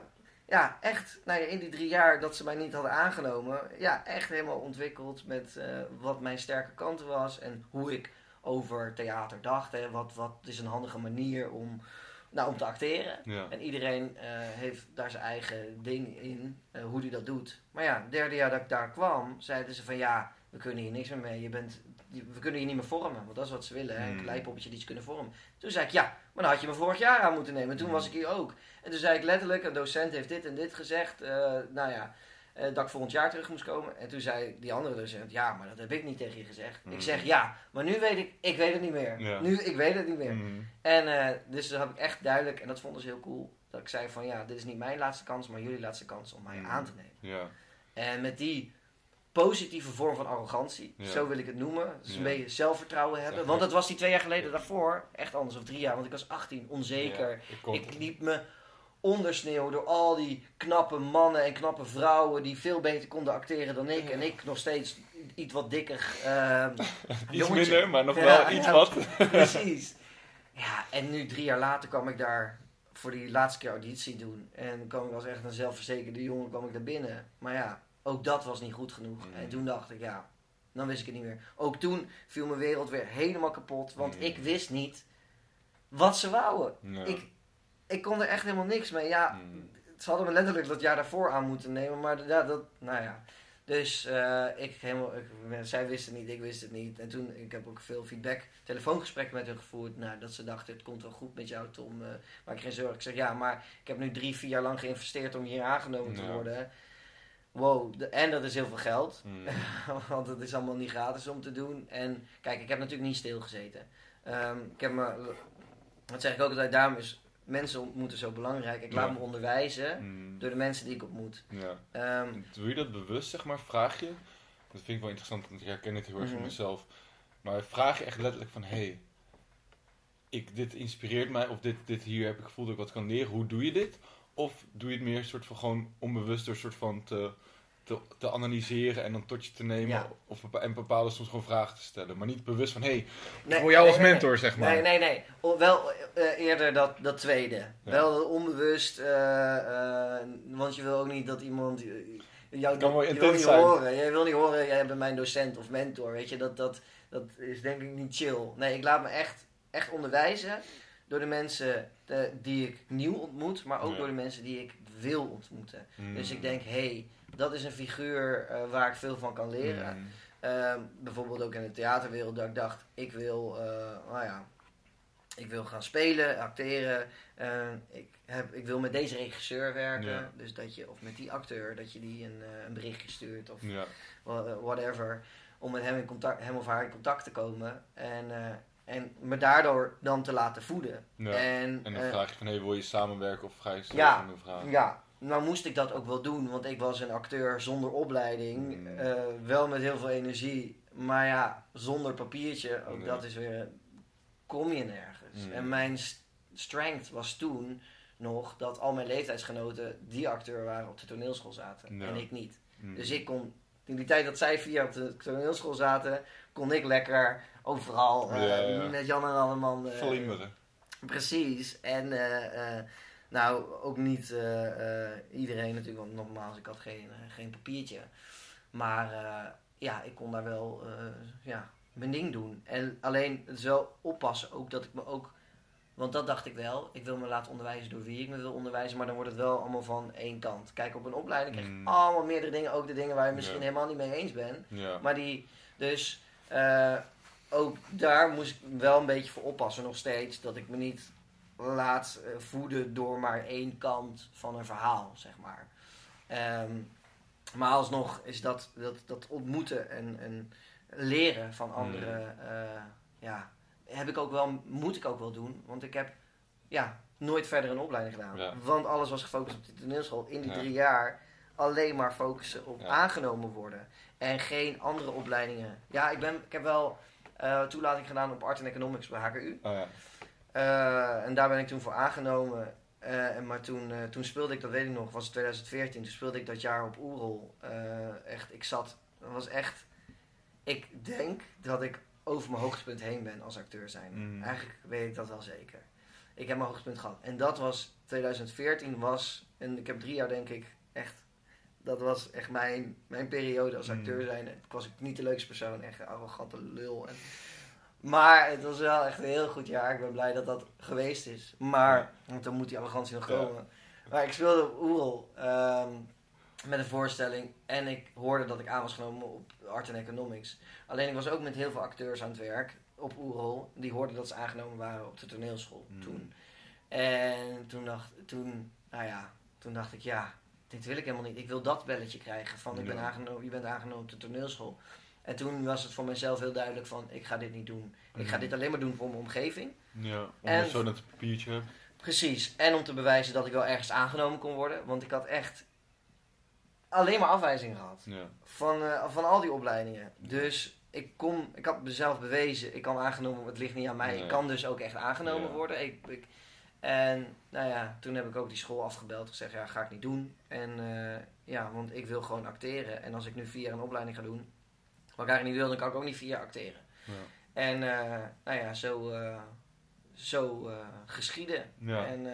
ja, echt nou ja, in die drie jaar dat ze mij niet hadden aangenomen. Ja, echt helemaal ontwikkeld met eh, wat mijn sterke kanten was. En hoe ik over theater dacht. Hè. Wat, wat is een handige manier om, nou, om te acteren. Ja. En iedereen eh, heeft daar zijn eigen ding in, eh, hoe hij dat doet. Maar ja, het derde jaar dat ik daar kwam, zeiden ze van ja, we kunnen hier niks meer mee. Je bent, we kunnen je niet meer vormen, want dat is wat ze willen. Hè? Een Hmm. kleipoppetje die ze kunnen vormen. Toen zei ik ja, maar dan had je me vorig jaar aan moeten nemen. En toen Hmm. was ik hier ook. En toen zei ik letterlijk, een docent heeft dit en dit gezegd. eh, nou ja, eh, dat ik volgend jaar terug moest komen. En toen zei die andere docent, ja, maar dat heb ik niet tegen je gezegd. Ik zeg ja, maar nu weet ik, ik weet het niet meer. Ja. Nu, ik weet het niet meer. Mm. En eh, dus dat heb ik echt duidelijk, en dat vonden ze heel cool, dat ik zei van ja, dit is niet mijn laatste kans, maar jullie laatste kans om mij Mm. aan te nemen. Ja. En met die positieve vorm van arrogantie, Ja. zo wil ik het noemen, dus een beetje zelfvertrouwen hebben. Want dat was die twee jaar geleden daarvoor echt anders, of drie jaar, want ik was 18, onzeker. Ik Ik liep me onder sneeuw door al die knappe mannen en knappe vrouwen die veel beter konden acteren dan ik. En ik nog steeds iets wat dikker. eh, Iets jongetje. minder, maar nog Ja, wel iets ja. wat. Precies. Ja, en nu drie jaar later kwam ik daar voor die laatste keer auditie doen. En kwam ik als echt een zelfverzekerde jongen kwam ik daar binnen. Maar ja, ook dat was niet goed genoeg. Mm. En toen dacht ik, ja, dan wist ik het niet meer. Ook toen viel mijn wereld weer helemaal kapot. Want Mm. ik wist niet wat ze wouden. Ik, ik kon er echt helemaal niks mee. Ja, Mm. ze hadden me letterlijk dat jaar daarvoor aan moeten nemen. Maar ja, dat, nou ja. Dus eh, ik helemaal, ik, zij wisten het niet, ik wist het niet. En toen, ik heb ook veel feedback, telefoongesprekken met hen gevoerd. Nou, dat ze dachten, het komt wel goed met jou Tom, eh maak je geen zorgen. Ik zeg, ja, maar ik heb nu drie, vier jaar lang geïnvesteerd om hier aangenomen te Ja. worden. Wow, de- en dat is heel veel geld. Mm. Want het is allemaal niet gratis om te doen. En kijk, ik heb natuurlijk niet stilgezeten. Ehm ik heb me, dat zeg ik ook altijd, daarom is mensen ontmoeten zo belangrijk. Ik laat Ja. me onderwijzen Mm. door de mensen die ik ontmoet. Ja. Ehm, Doe je dat bewust, zeg maar? Vraag je? Dat vind ik wel interessant, want ik herken het heel erg Mhm. van mezelf. Maar vraag je echt letterlijk van, hé, hey, ik, dit inspireert mij, of dit, dit hier heb ik gevoel dat ik wat kan leren. Hoe doe je dit? Of doe je het meer soort van gewoon onbewust door soort van te, te, te analyseren en dan tot je te nemen? Ja. Of en bepaalde soms gewoon vragen te stellen. Maar niet bewust van, hé, hey, nee, voor jou nee, als nee, mentor, zeg maar. Nee, nee, nee. O, wel eh, eerder dat, dat tweede. Ja. Wel onbewust, eh, eh, want je wil ook niet dat iemand jou Kan wel je wil niet zijn. horen. Jij wil niet horen, jij bent mijn docent of mentor, weet je. Dat, dat, dat is denk ik niet chill. Nee, ik laat me echt, echt onderwijzen door de mensen die ik nieuw ontmoet, maar ook Ja. door de mensen die ik wil ontmoeten. Mm. Dus ik denk, hé, hey, dat is een figuur eh, waar ik veel van kan leren. Mm. Ehm, bijvoorbeeld ook in de theaterwereld, dat ik dacht, ik wil, eh, nou ja, ik wil gaan spelen, acteren. Eh, ik, heb, ik wil met deze regisseur werken. Ja. Dus dat je, of met die acteur, dat je die een, een berichtje stuurt of Ja. whatever. Om met hem, in contact, hem of haar in contact te komen. En, en me daardoor dan te laten voeden. Ja. En, En dan eh, vraag je van, hé, hey, wil je samenwerken of ga je Ja. een vraag? ja, nou moest ik dat ook wel doen, want ik was een acteur zonder opleiding. Mm. eh, wel met heel veel energie, maar ja, zonder papiertje, ook dat is weer, kom je nergens. Mm. En mijn st- strength was toen nog dat al mijn leeftijdsgenoten die acteur waren op de toneelschool zaten Ja. en ik niet. Mm. Dus ik kon, in die tijd dat zij via op de toneelschool zaten, kon ik lekker overal eh, met Jan en Alleman eh, Vlinderen. Precies. En eh, nou, ook niet iedereen natuurlijk, want nogmaals, ik had geen, geen papiertje. Maar ja, ik kon daar wel ja, mijn ding doen. En alleen het is wel oppassen ook dat ik me ook... Want dat dacht ik wel. Ik wil me laten onderwijzen door wie ik me wil onderwijzen. Maar dan wordt het wel allemaal van één kant. Kijk, op een opleiding krijg je Mm. allemaal meerdere dingen. Ook de dingen waar je misschien Ja. helemaal niet mee eens bent. Ja. Maar die, dus eh, ook daar moest ik wel een beetje voor oppassen nog steeds. Dat ik me niet laat eh, voeden door maar één kant van een verhaal, zeg maar. Ehm, maar alsnog is dat, dat, dat ontmoeten en, en leren van anderen, eh, ja, heb ik ook wel, moet ik ook wel doen. Want ik heb ja, nooit verder een opleiding gedaan. Ja. Want alles was gefocust op de toneelschool. In die Ja. drie jaar alleen maar focussen op Ja. aangenomen worden. En geen andere opleidingen. Ja, ik, ben, ik heb wel eh, toelating gedaan op Art en Economics bij HKU. Oh ja. Eh, en daar ben ik toen voor aangenomen. Eh, en maar toen, toen speelde ik, dat weet ik nog, was het 2014. Toen speelde ik dat jaar op Oerol. Echt, ik zat, dat was echt... Ik denk dat ik over mijn hoogtepunt heen ben als acteur zijn. Mm. Eigenlijk weet ik dat wel zeker. Ik heb mijn hoogtepunt gehad. En dat was, 2014 was, en ik heb drie jaar denk ik echt... Dat was echt mijn, mijn periode als Mm. acteur zijn. Ik was niet de leukste persoon, echt een arrogante lul. En, maar het was wel echt een heel goed jaar. Ik ben blij dat dat geweest is. Maar, want dan moet die arrogantie nog Ja. komen. Maar ik speelde op Oerol ehm, met een voorstelling. En ik hoorde dat ik aan was genomen op Art and Economics. Alleen ik was ook met heel veel acteurs aan het werk op Oerol. Die hoorden dat ze aangenomen waren op de toneelschool Hmm. toen. En toen dacht, toen, nou ja, toen dacht ik, ja, dit wil ik helemaal niet. Ik wil dat belletje krijgen van ik ben aangenomen, je bent aangenomen op de toneelschool. En toen was het voor mezelf heel duidelijk van, ik ga dit niet doen. Ik ga Mhm. dit alleen maar doen voor mijn omgeving. Ja, om En- je zo net een papiertje hebt. Precies. En om te bewijzen dat ik wel ergens aangenomen kon worden. Want ik had echt alleen maar afwijzingen gehad. Ja. Van, eh, van al die opleidingen. Dus ik, kon, ik had mezelf bewezen, ik kan aangenomen worden, het ligt niet aan mij. Nee. Ik kan dus ook echt aangenomen Ja. worden. Ik, ik, En nou ja, toen heb ik ook die school afgebeld. Gezegd, ja, ga ik niet doen. En eh, ja, want ik wil gewoon acteren. En als ik nu vier jaar een opleiding ga doen, wat ik eigenlijk niet wil, dan kan ik ook niet vier jaar acteren. Ja. En eh, nou ja, zo, eh, zo geschieden. Ja. En,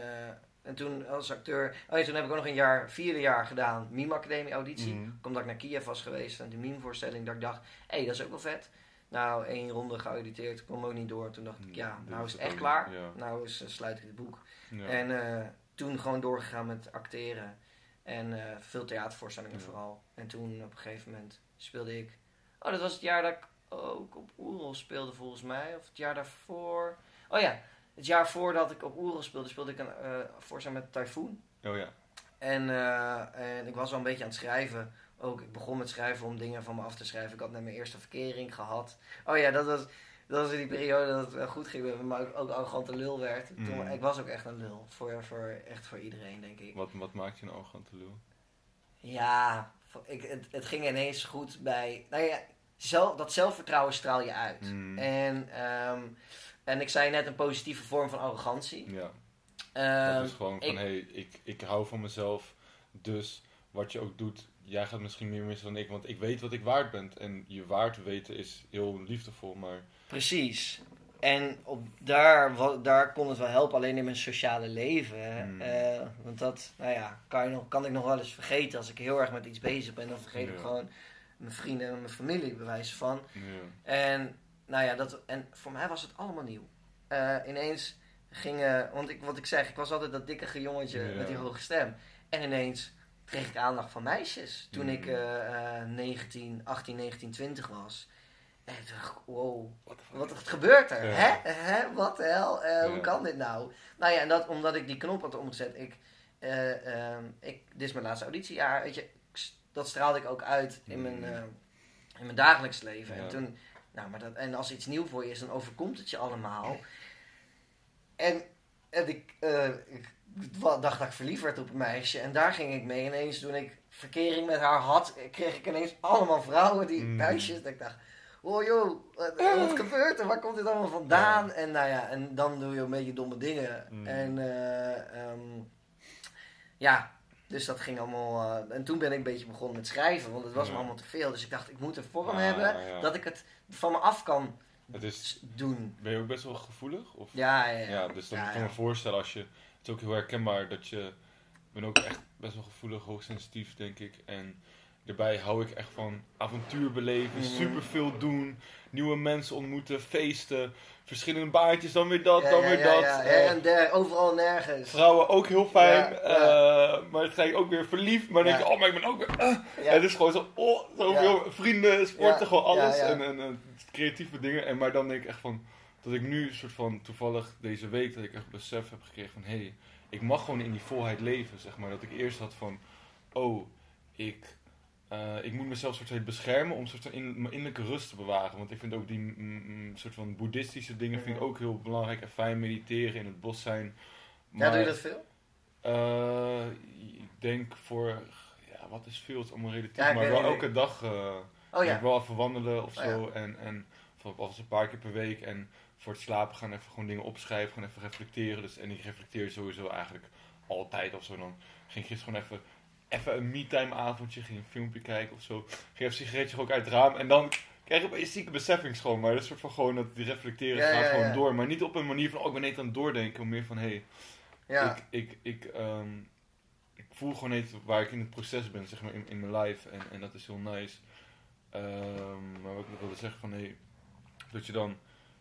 en toen als acteur... Oh ja, toen heb ik ook nog een jaar, vierde jaar gedaan, Mime Academie auditie. Mhm. Omdat ik naar Kiev was geweest en die meme voorstelling, dat ik dacht, hé, hey, dat is ook wel vet. Nou, één ronde geauditeerd, kwam ook niet door. Toen dacht ik, ja, Dit nou is het echt klaar. ja. Nou is, sluit ik het boek. Ja. En eh, toen gewoon doorgegaan met acteren. En eh, veel theatervoorstellingen Ja. vooral. En toen op een gegeven moment speelde ik... Oh, dat was het jaar dat ik ook op Oerol speelde volgens mij. Of het jaar daarvoor. Oh ja, het jaar voordat ik op Oerol speelde, speelde ik een eh voorstelling met Typhoon. Oh ja. En, en ik was al een beetje aan het schrijven. Ook, ik begon met schrijven om dingen van me af te schrijven. Ik had net mijn eerste verkering gehad. Oh ja, dat was, dat was in die periode dat het wel goed ging maar ik ook arrogante lul werd. Toen, Mm. ik was ook echt een lul. Voor, voor, echt voor iedereen, denk ik. Wat, wat maakt je een arrogante lul? Ja, ik, het, het ging ineens goed bij... Nou ja, zelf, dat zelfvertrouwen straal je uit. Mm. En, ehm, en ik zei net een positieve vorm van arrogantie. Ja. Ehm, dat is gewoon van, hé, hey, ik, ik hou van mezelf. Dus wat je ook doet, jij gaat misschien meer missen dan ik. Want ik weet wat ik waard ben. En je waard weten is heel liefdevol. Maar Precies. En op, daar, daar kon het wel helpen, alleen in mijn sociale leven. Hmm. Eh, want dat, nou ja, kan, je nog, kan ik nog wel eens vergeten als ik heel erg met iets bezig ben. Dan vergeet ik gewoon mijn vrienden en mijn familie bewijs van. ja. En, nou ja, dat, en voor mij was het allemaal nieuw. Eh, ineens gingen, want ik, wat ik zeg, ik was altijd dat dikke jongetje Ja. met die hoge stem. En ineens kreeg ik aandacht van meisjes toen ik eh, eh, 19, 18, 19, 20 was. En toen dacht ik, wow, fuck? wat gebeurt er? Ja. Hè? Hè? Wat de hel? Eh, Hoe kan dit nou? Nou ja, en dat omdat ik die knop had omgezet. Ik, eh, ehm, ik, dit is mijn laatste auditiejaar. Weet je, dat straalde ik ook uit in mijn, Mm. eh, in mijn dagelijks leven. Ja. En, toen, nou, maar dat, en als iets nieuw voor je is, dan overkomt het je allemaal. En, en ik, ik dacht dat ik verliefd werd op een meisje. En daar ging ik mee. Ineens toen ik verkering met haar had, kreeg ik ineens allemaal vrouwen, die Mm. meisjes. Dat ik dacht, oh joh, wat, wat gebeurt er? Waar komt dit allemaal vandaan? En nou ja, en dan doe je een beetje domme dingen. Mm. En eh, ehm, ja, dus dat ging allemaal... eh, en toen ben ik een beetje begonnen met schrijven, want het was me Ja. allemaal te veel. Dus ik dacht, ik moet een vorm Ah, hebben ja. dat ik het van me af kan Het is, doen. ben je ook best wel gevoelig? Of? Ja, ja, ja. Dus dan kan ik me voorstellen als je... Het is ook heel herkenbaar dat je... Ik ben ook echt best wel gevoelig, hoogsensitief denk ik. En daarbij hou ik echt van avontuur beleven, Mhm. superveel doen, nieuwe mensen ontmoeten, feesten, verschillende baantjes, dan weer dat, Ja, dan ja, weer ja, dat. ja, eh, en der, overal nergens. Vrouwen ook heel fijn, eh, maar dan ga je ook weer verliefd, maar dan denk je, oh, maar ik ben ook weer... Ja. Het is gewoon zo, oh, zoveel vrienden, sporten, gewoon alles. en, en creatieve dingen. En, maar dan denk ik echt van, dat ik nu soort van, toevallig deze week, dat ik echt besef heb gekregen van, hé, hey, ik mag gewoon in die volheid leven, zeg maar. Dat ik eerst had van, oh, ik, eh, ik moet mezelf soort van beschermen om soort van in, mijn innerlijke rust te bewaren. Want ik vind ook die mm, mm, soort van boeddhistische dingen vind ik Mhm. ook heel belangrijk. En fijn mediteren, in het bos zijn. Ja, doe je dat veel? Eh, ik denk voor, ja, wat is veel, het is allemaal relatief, Ja, maar wel ik elke dag eh, Oh ja. ik wel even wandelen of Oh, zo. En, en of als een paar keer per week. En voor het slapen gaan even gewoon dingen opschrijven, gewoon even reflecteren. Dus, en ik reflecteer sowieso eigenlijk altijd of zo. Dan ging ik gisteren gewoon even, even een me-time avondje, ging een filmpje kijken of zo. Ging even een sigaretje ook uit het raam. En dan krijg ik een zieke beseffing gewoon. Maar dat is soort van gewoon dat die reflecteren Ja, gaat ja, gewoon ja. door. Maar niet op een manier van, oh ik ben net aan het doordenken. Maar meer van, hé, hey, Ja. ik, ik, ik, ehm, ik voel gewoon niet waar ik in het proces ben, zeg maar, in, in mijn life. En, en dat is heel nice. Ehm, maar wat ik nog wilde zeggen van, hey, dat je dan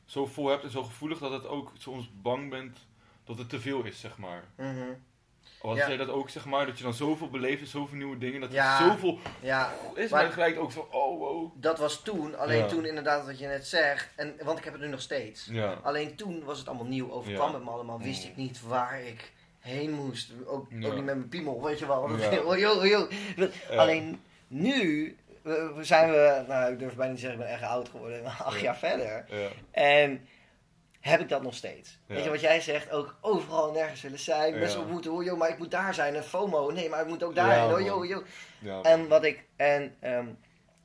zo vol hebt en zo gevoelig dat het ook soms bang bent dat het te veel is, zeg maar. Of had Ja. jij dat ook, zeg maar, dat je dan zoveel beleeft en zoveel nieuwe dingen, dat Ja. het zoveel ja, is, Maar- maar gelijk ook zo, oh, wow. dat was toen. Alleen Ja. toen inderdaad wat je net zegt. En, want ik heb het nu nog steeds. Ja, Alleen toen was het allemaal nieuw. Overkwam Ja. het me allemaal. Wist Mm. ik niet waar ik heen moest. Ook, Ja. ook niet met mijn piemel, weet je wel. Oh. Alleen nu we- we zijn we, nou ik durf bijna niet te zeggen, ik ben echt oud geworden, maar acht Ja. jaar verder. ja, En heb ik dat nog steeds. Ja. Weet je wat jij zegt? Ook overal en nergens willen zijn. Ja. Mensen ontmoeten, oh joh, maar ik moet daar zijn. En FOMO, nee, maar ik moet ook daarheen. oh man. joh, joh. ja. En wat ik, en, ehm,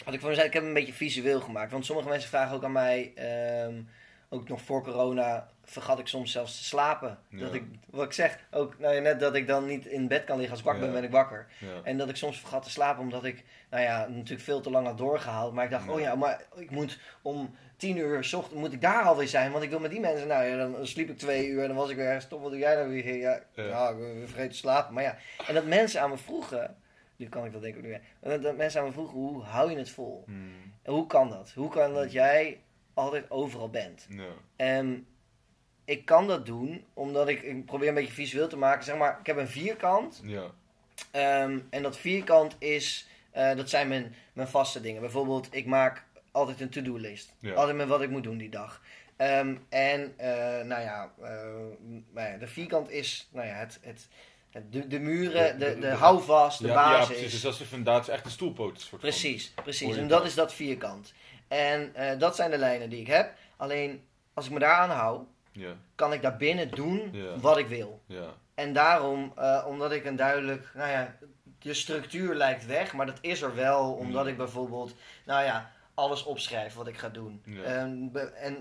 wat ik voor zei, ik heb hem een beetje visueel gemaakt. Want sommige mensen vragen ook aan mij, ehm, ook nog voor corona vergat ik soms zelfs te slapen. Ja. Dat ik, wat ik zeg, ook nou ja, net dat ik dan niet in bed kan liggen als ik wakker Ja. ben, ben ik wakker. En dat ik soms vergat te slapen omdat ik, nou ja, natuurlijk veel te lang had doorgehaald. Maar ik dacht, oh ja, maar ik moet om tien uur 's ochtend moet ik daar alweer zijn. Want ik wil met die mensen, nou ja, dan sliep ik twee uur en dan was ik weer ergens. Wat doe jij nou weer? Ja, Ja. ja. ik ben vergeten te slapen. Maar ja, en dat mensen aan me vroegen, nu kan ik dat denk ik ook niet meer. Dat, mensen aan me vroegen, hoe hou je het vol? Mm. En hoe kan dat? Hoe kan dat jij altijd overal bent? Ja. En ik kan dat doen omdat ik, ik probeer een beetje visueel te maken. Zeg maar, ik heb een vierkant. Ja. Ehm, en dat vierkant is, eh, dat zijn mijn, mijn vaste dingen. Bijvoorbeeld, ik maak altijd een to-do-list. Ja. Altijd met wat ik moet doen die dag. Ehm, en, eh, nou ja, eh, nou ja, de vierkant is, nou ja, het, het, het- de, de muren, De- de, de- houvast, de ja, basis. ja, precies. Dus dat is de fundatie, echt de stoelpoot. Precies, precies. En dat? is dat vierkant. En dat zijn de lijnen die ik heb. Alleen, als ik me daaraan hou, Kan ik daar binnen doen wat ik wil. En daarom, eh, omdat ik een duidelijk, nou ja, de structuur lijkt weg, maar dat is er wel, omdat Mm. ik bijvoorbeeld, nou ja, alles opschrijf wat ik ga doen. Ja. En,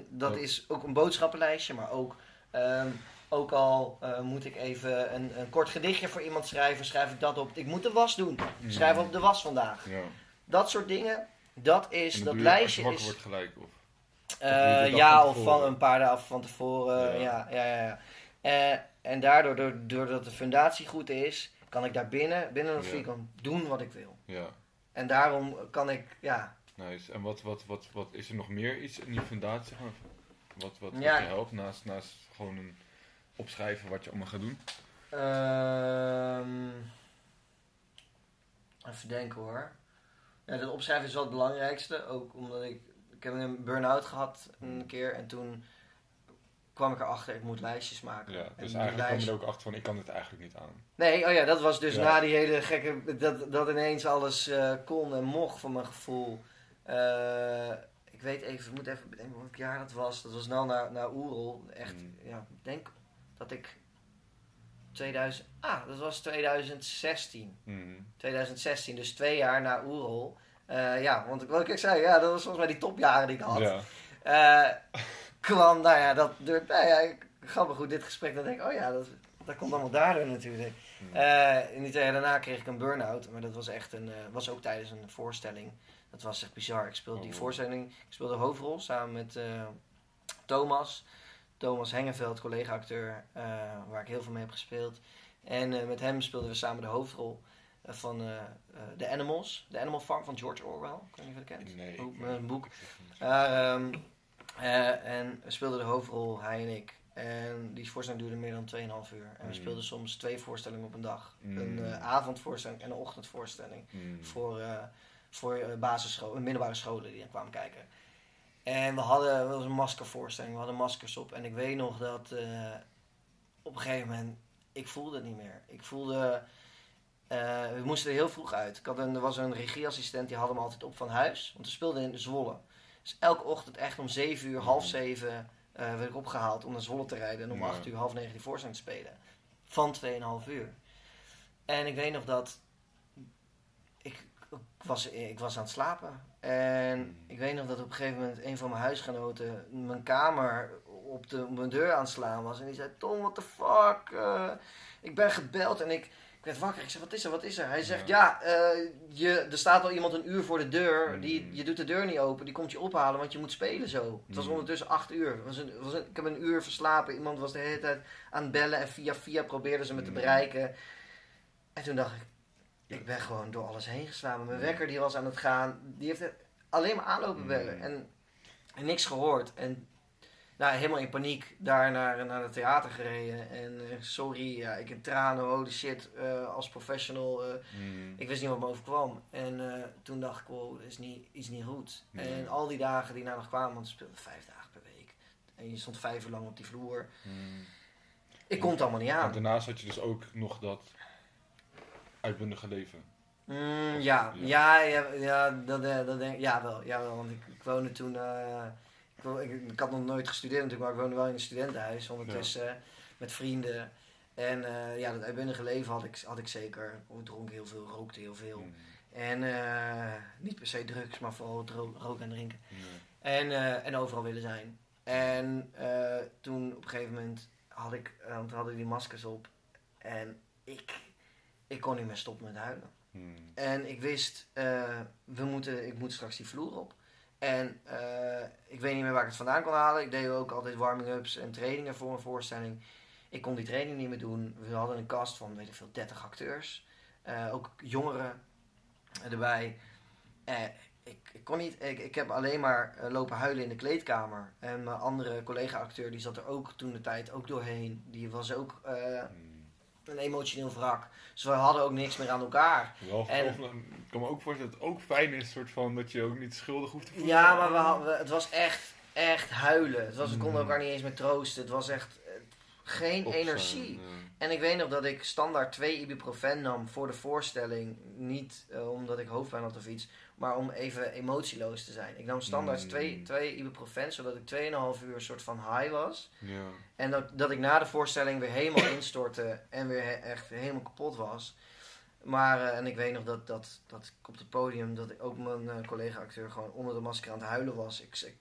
dat Ja. is ook een boodschappenlijstje, maar ook, ehm, ook al eh, moet ik even een, een kort gedichtje voor iemand schrijven, schrijf ik dat op. Ik moet de was doen. Mm. Schrijf op de was vandaag. ja. Dat soort dingen, dat is, dat je je lijstje is... wordt gelijk. Of, Eh, dat ja, of van een paar dagen van tevoren. Ja. Ja, ja, ja. ja. Eh, en daardoor, door- doordat de fundatie goed is, kan ik daar binnen, binnen Ja. vierkant doen wat ik wil. ja, En daarom kan ik, ja, nice. En wat, wat, wat, wat is er nog meer iets in die fundatie? Wat, wat, wat je helpt naast, naast gewoon een opschrijven wat je allemaal gaat doen? Ehm, even denken hoor. Ja, dat opschrijven is wel het belangrijkste. Ook omdat ik, ik heb een burn-out gehad een keer en toen kwam ik erachter, ik moet lijstjes maken. Ja, En dus die eigenlijk kwam je er ook achter van, ik kan dit eigenlijk niet aan. Nee, oh ja, dat was dus Ja. na die hele gekke. Dat, dat ineens alles eh, kon en mocht voor mijn gevoel. Eh, ik weet even, ik moet even bedenken welk jaar dat was. Dat was nou naar, naar Oerol. Echt, Mm. ja, ik denk dat ik. 2000. Ah, dat was 2016. Mhm. 2016, dus twee jaar na Oerol. Eh, ja, want wat ik zei, ja, dat was volgens mij die topjaren die ik had. Ja, Eh, kwam, nou ja, dat nou ja, ik- grappig hoe dit gesprek, dan denk ik, oh ja, dat, dat komt allemaal daardoor natuurlijk. Eh in die twee jaar daarna kreeg ik een burn-out, maar dat was echt een, was ook tijdens een voorstelling. Dat was echt bizar. Ik speelde die Oh. voorstelling, ik speelde de hoofdrol samen met Thomas. Thomas Hengeveld, collega-acteur, waar ik heel veel mee heb gespeeld. En met hem speelden we samen de hoofdrol van eh, eh, The Animals, The Animal Farm van George Orwell. Ik weet niet of je dat kent. nee. Ook een boek. ehm, eh, en we speelden de hoofdrol, hij en ik. En die voorstelling duurde meer dan 2,5 uur. En we Mm. speelden soms twee voorstellingen op een dag. Mm. Een avondvoorstelling en een ochtendvoorstelling. Mhm. Voor, voor basisscholen, middelbare scholen die er kwamen kijken. En we hadden, dat was een maskervoorstelling, we hadden maskers op. En ik weet nog dat op een gegeven moment, ik voelde het niet meer. Ik voelde, eh, we moesten er heel vroeg uit. Ik had een, er was een regieassistent, die had hem altijd op van huis. Want we speelden in Zwolle. Dus elke ochtend echt om 7 uur, half 7 eh, werd ik opgehaald om naar Zwolle te rijden. En om Ja. 8 uur, half 9 die voorstelling te spelen. Van 2,5 uur. En ik weet nog dat ik, ik, was, ik was aan het slapen. En ik weet nog dat op een gegeven moment een van mijn huisgenoten mijn kamer op, de, op mijn deur aan het slaan was. En die zei, Tom, what the fuck? Eh, ik ben gebeld en ik, ik werd wakker. Ik zei, wat is er, wat is er? Hij zegt, ja, eh, je, er staat al iemand een uur voor de deur. Die, Mm. je doet de deur niet open, die komt je ophalen, want je moet spelen zo. Het was Mm. ondertussen acht uur. Het was een, was een, ik heb een uur verslapen. Iemand was de hele tijd aan het bellen en via via probeerden ze me te Mm. bereiken. En toen dacht ik, ik ben gewoon door alles heen geslagen. Mijn wekker die was aan het gaan. Die heeft alleen maar aanlopen bellen. En, en niks gehoord. En nou, helemaal in paniek daar naar, naar het theater gereden. En eh, sorry, ja, ik in tranen, holy shit, eh, als professional. eh, Mhm. ik wist niet wat me overkwam. En toen dacht ik, wow, dat is niet, iets niet goed. Nee. En al die dagen die nou nog kwamen, want we speelden vijf dagen per week. En je stond vijf uur lang op die vloer. Mhm. Ik kon het allemaal niet En aan. daarnaast had je dus ook nog dat uitbundige leven. Ja, ja. ja, ja, ja, dat, dat denk, ja, wel, ja, wel. Want ik, ik woonde toen. Ik, ik, ik had nog nooit gestudeerd natuurlijk, maar ik woonde wel in een studentenhuis ondertussen met vrienden. En eh, ja, dat uitbundige leven had ik, had ik zeker. Ik dronk heel veel, rookte heel veel. Mhm. En eh, niet per se drugs, maar vooral roken en drinken. En, eh, en overal willen zijn. En toen op een gegeven moment had ik, want we hadden die maskers op. En ik, ik kon niet meer stoppen met huilen. Hmm. En ik wist, we moeten, ik moet straks die vloer op. En eh, ik weet niet meer waar ik het vandaan kon halen. Ik deed ook altijd warming-ups en trainingen voor een voorstelling. Ik kon die training niet meer doen. We hadden een cast van, weet ik veel, 30 acteurs. Eh, ook jongeren erbij. Eh, ik, ik kon niet, ik, ik heb alleen maar lopen huilen in de kleedkamer. En mijn andere collega-acteur, die zat er ook toen de tijd ook doorheen. Die was ook Hmm. Een emotioneel wrak. Dus we hadden ook niks meer aan elkaar. Wel, En- ik kan me ook voorstellen dat het ook fijn is, soort van, dat je ook niet schuldig hoeft te voelen. Ja, maar we hadden, we- het was echt, echt huilen. Het was, we konden Mm. elkaar niet eens meer troosten. Het was echt eh, geen energie. ja. En ik weet nog dat ik standaard twee ibuprofen nam voor de voorstelling. Niet eh, omdat ik hoofdpijn had of iets, maar om even emotieloos te zijn. Ik nam standaard Mm. twee, twee ibuprofen, zodat ik 2,5 uur een soort van high was. Ja. En dat, dat ik na de voorstelling weer helemaal instortte en weer he- echt helemaal kapot was. Maar, eh, en ik weet nog dat, dat, dat ik op het podium, dat ik ook mijn eh, collega-acteur gewoon onder de masker aan het huilen was. Ik, ik,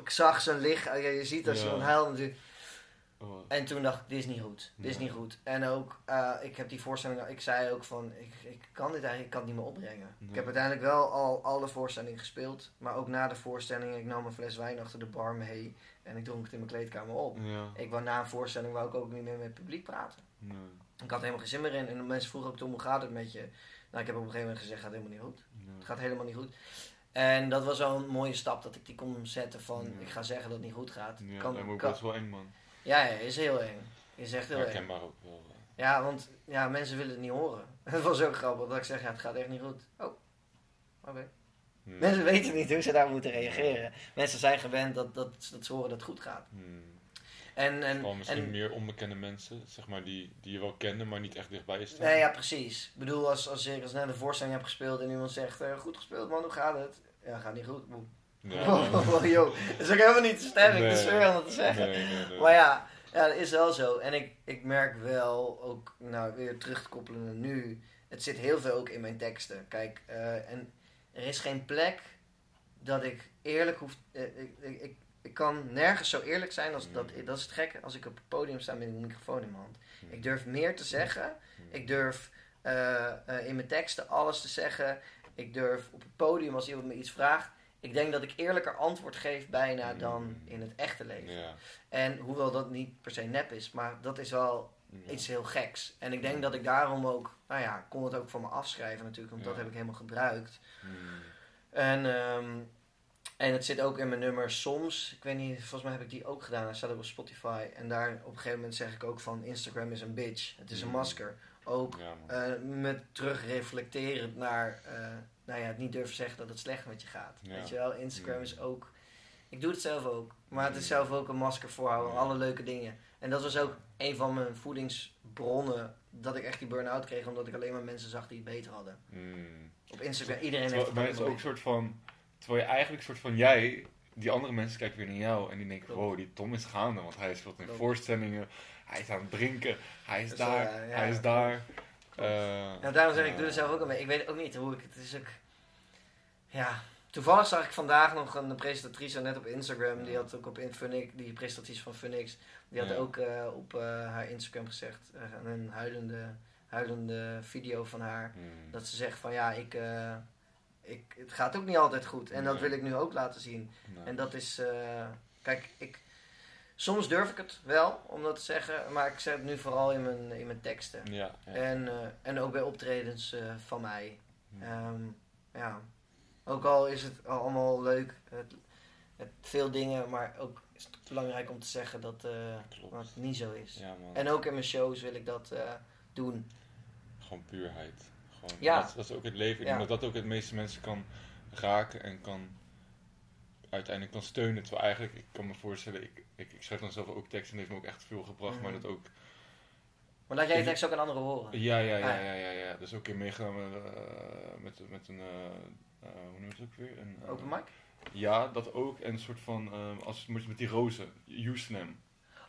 ik zag zijn lichaam, ja, je ziet als Ja. iemand huilt natuurlijk. Oh, En toen dacht ik, dit is niet goed. Dit is niet goed. En ook, eh, ik heb die voorstelling, ik zei ook van, ik, ik kan dit eigenlijk, ik kan het niet meer opbrengen. Ik heb uiteindelijk wel al alle voorstellingen gespeeld. Maar ook na de voorstelling, ik nam een fles wijn achter de bar mee. En ik dronk het in mijn kleedkamer op. ja. Ik wou na een voorstelling wou ik ook niet meer met het publiek praten. Nee. Ik had helemaal geen zin meer in. En de mensen vroegen ook toen, hoe gaat het met je? Nou, ik heb op een gegeven moment gezegd, gaat helemaal niet goed. Het gaat helemaal niet goed. En dat was wel een mooie stap dat ik die kon zetten van, Ja. ik ga zeggen dat het niet goed gaat. Ja, Kan- dat kan- best wel eng, man. Ja, ja, is heel eng. Is echt heel eng. Herkenbaar ook wel. Ja, want ja, mensen willen het niet horen. Het was ook grappig dat ik zeg, ja, het gaat echt niet goed. Oh, oké. Hmm. Mensen weten niet hoe ze daar moeten reageren. Mensen zijn gewend dat, dat, dat ze horen dat het goed gaat. Hmm. En, en, Vooral misschien en meer onbekende mensen, zeg maar, die, die je wel kende, maar niet echt dichtbij staan. nee, ja, precies. Ik bedoel, als, als ik als net een voorstelling heb gespeeld en iemand zegt, eh, goed gespeeld man, hoe gaat het? Ja, gaat niet goed. Ja, Wow, joh. Dat is ook helemaal niet de stemming, Nee. dat is weer om dat te zeggen. Nee, nee, nee. Maar ja, ja, dat is wel zo. En ik, ik merk wel, ook nou, weer terug te koppelen naar nu, het zit heel veel ook in mijn teksten. Kijk, eh, en er is geen plek dat ik eerlijk hoef. eh, ik, ik, ik, ik kan nergens zo eerlijk zijn als dat. Dat is het gekke als ik op het podium sta met een microfoon in mijn hand. Ik durf meer te zeggen. Ik durf eh, in mijn teksten alles te zeggen. Ik durf op het podium als iemand me iets vraagt. Ik denk dat ik eerlijker antwoord geef bijna dan in het echte leven. Ja. En hoewel dat niet per se nep is, maar dat is wel Ja. iets heel geks. En ik denk dat ik daarom ook, nou ja, kon het ook voor me afschrijven natuurlijk, want dat heb ik helemaal gebruikt. Hmm. En, ehm, en het zit ook in mijn nummer soms. Ik weet niet, volgens mij heb ik die ook gedaan. Hij staat ook op Spotify. En daar op een gegeven moment zeg ik ook van Instagram is een bitch. Het is een Mm. masker. Ook eh, met terugreflecterend naar, eh, nou ja, het niet durven zeggen dat het slecht met je gaat. Ja. Weet je wel, Instagram Mm. is ook, ik doe het zelf ook. Maar het is Mm. zelf ook een masker voorhouden, alle leuke dingen. En dat was ook een van mijn voedingsbronnen, dat ik echt die burn-out kreeg, omdat ik alleen maar mensen zag die het beter hadden. Hmm. Op Instagram, iedereen heeft het maar het is ook een soort van, terwijl je eigenlijk een soort van jij, die andere mensen kijken weer naar jou en die denken, Klopt. wow, die Tom is gaande, want hij speelt in Klopt. voorstellingen, hij is aan het drinken, hij is Dus, daar, ja, hij is daar. Eh, Ja, daarom zeg ik, ik doe het zelf ook al mee. Ik weet ook niet hoe ik het is ook. Ja, toevallig zag ik vandaag nog een presentatrice net op Instagram. Die had ook op in Funix, die presentatrice van Funix, die had Ja. ook eh, op eh, haar Instagram gezegd, eh, een huilende, huilende video van haar. Hmm. Dat ze zegt van ja, ik, ik, het gaat ook niet altijd goed. En dat wil ik nu ook laten zien. Nee. En dat is, kijk, ik, soms durf ik het wel om dat te zeggen, maar ik zeg het nu vooral in mijn, in mijn teksten. Ja, ja. En, en ook bij optredens van mij. Hmm. Ehm, ja, ook al is het allemaal leuk, het, het, veel dingen, maar ook is het belangrijk om te zeggen dat, Klopt. dat het niet zo is. Ja, man. En ook in mijn shows wil ik dat eh, doen. Gewoon puurheid. Gewoon, Ja. dat, dat is ook het leven. Ik Ja. denk dat dat ook het meeste mensen kan raken en kan uiteindelijk kan steunen. Terwijl eigenlijk, ik kan me voorstellen, ik, ik, ik schrijf dan zelf ook teksten en heeft me ook echt veel gebracht. Mhm. Maar dat ook, Maar laat jij je tekst ook aan anderen horen. ja, ja, ja, Ah. ja, ja, ja. Dus ook in meegedaan met, eh, met, met een, hoe noem je het ook weer? Een, eh, Open mic? Ja, dat ook. En een soort van, eh, als moet je met die rozen, U-slam.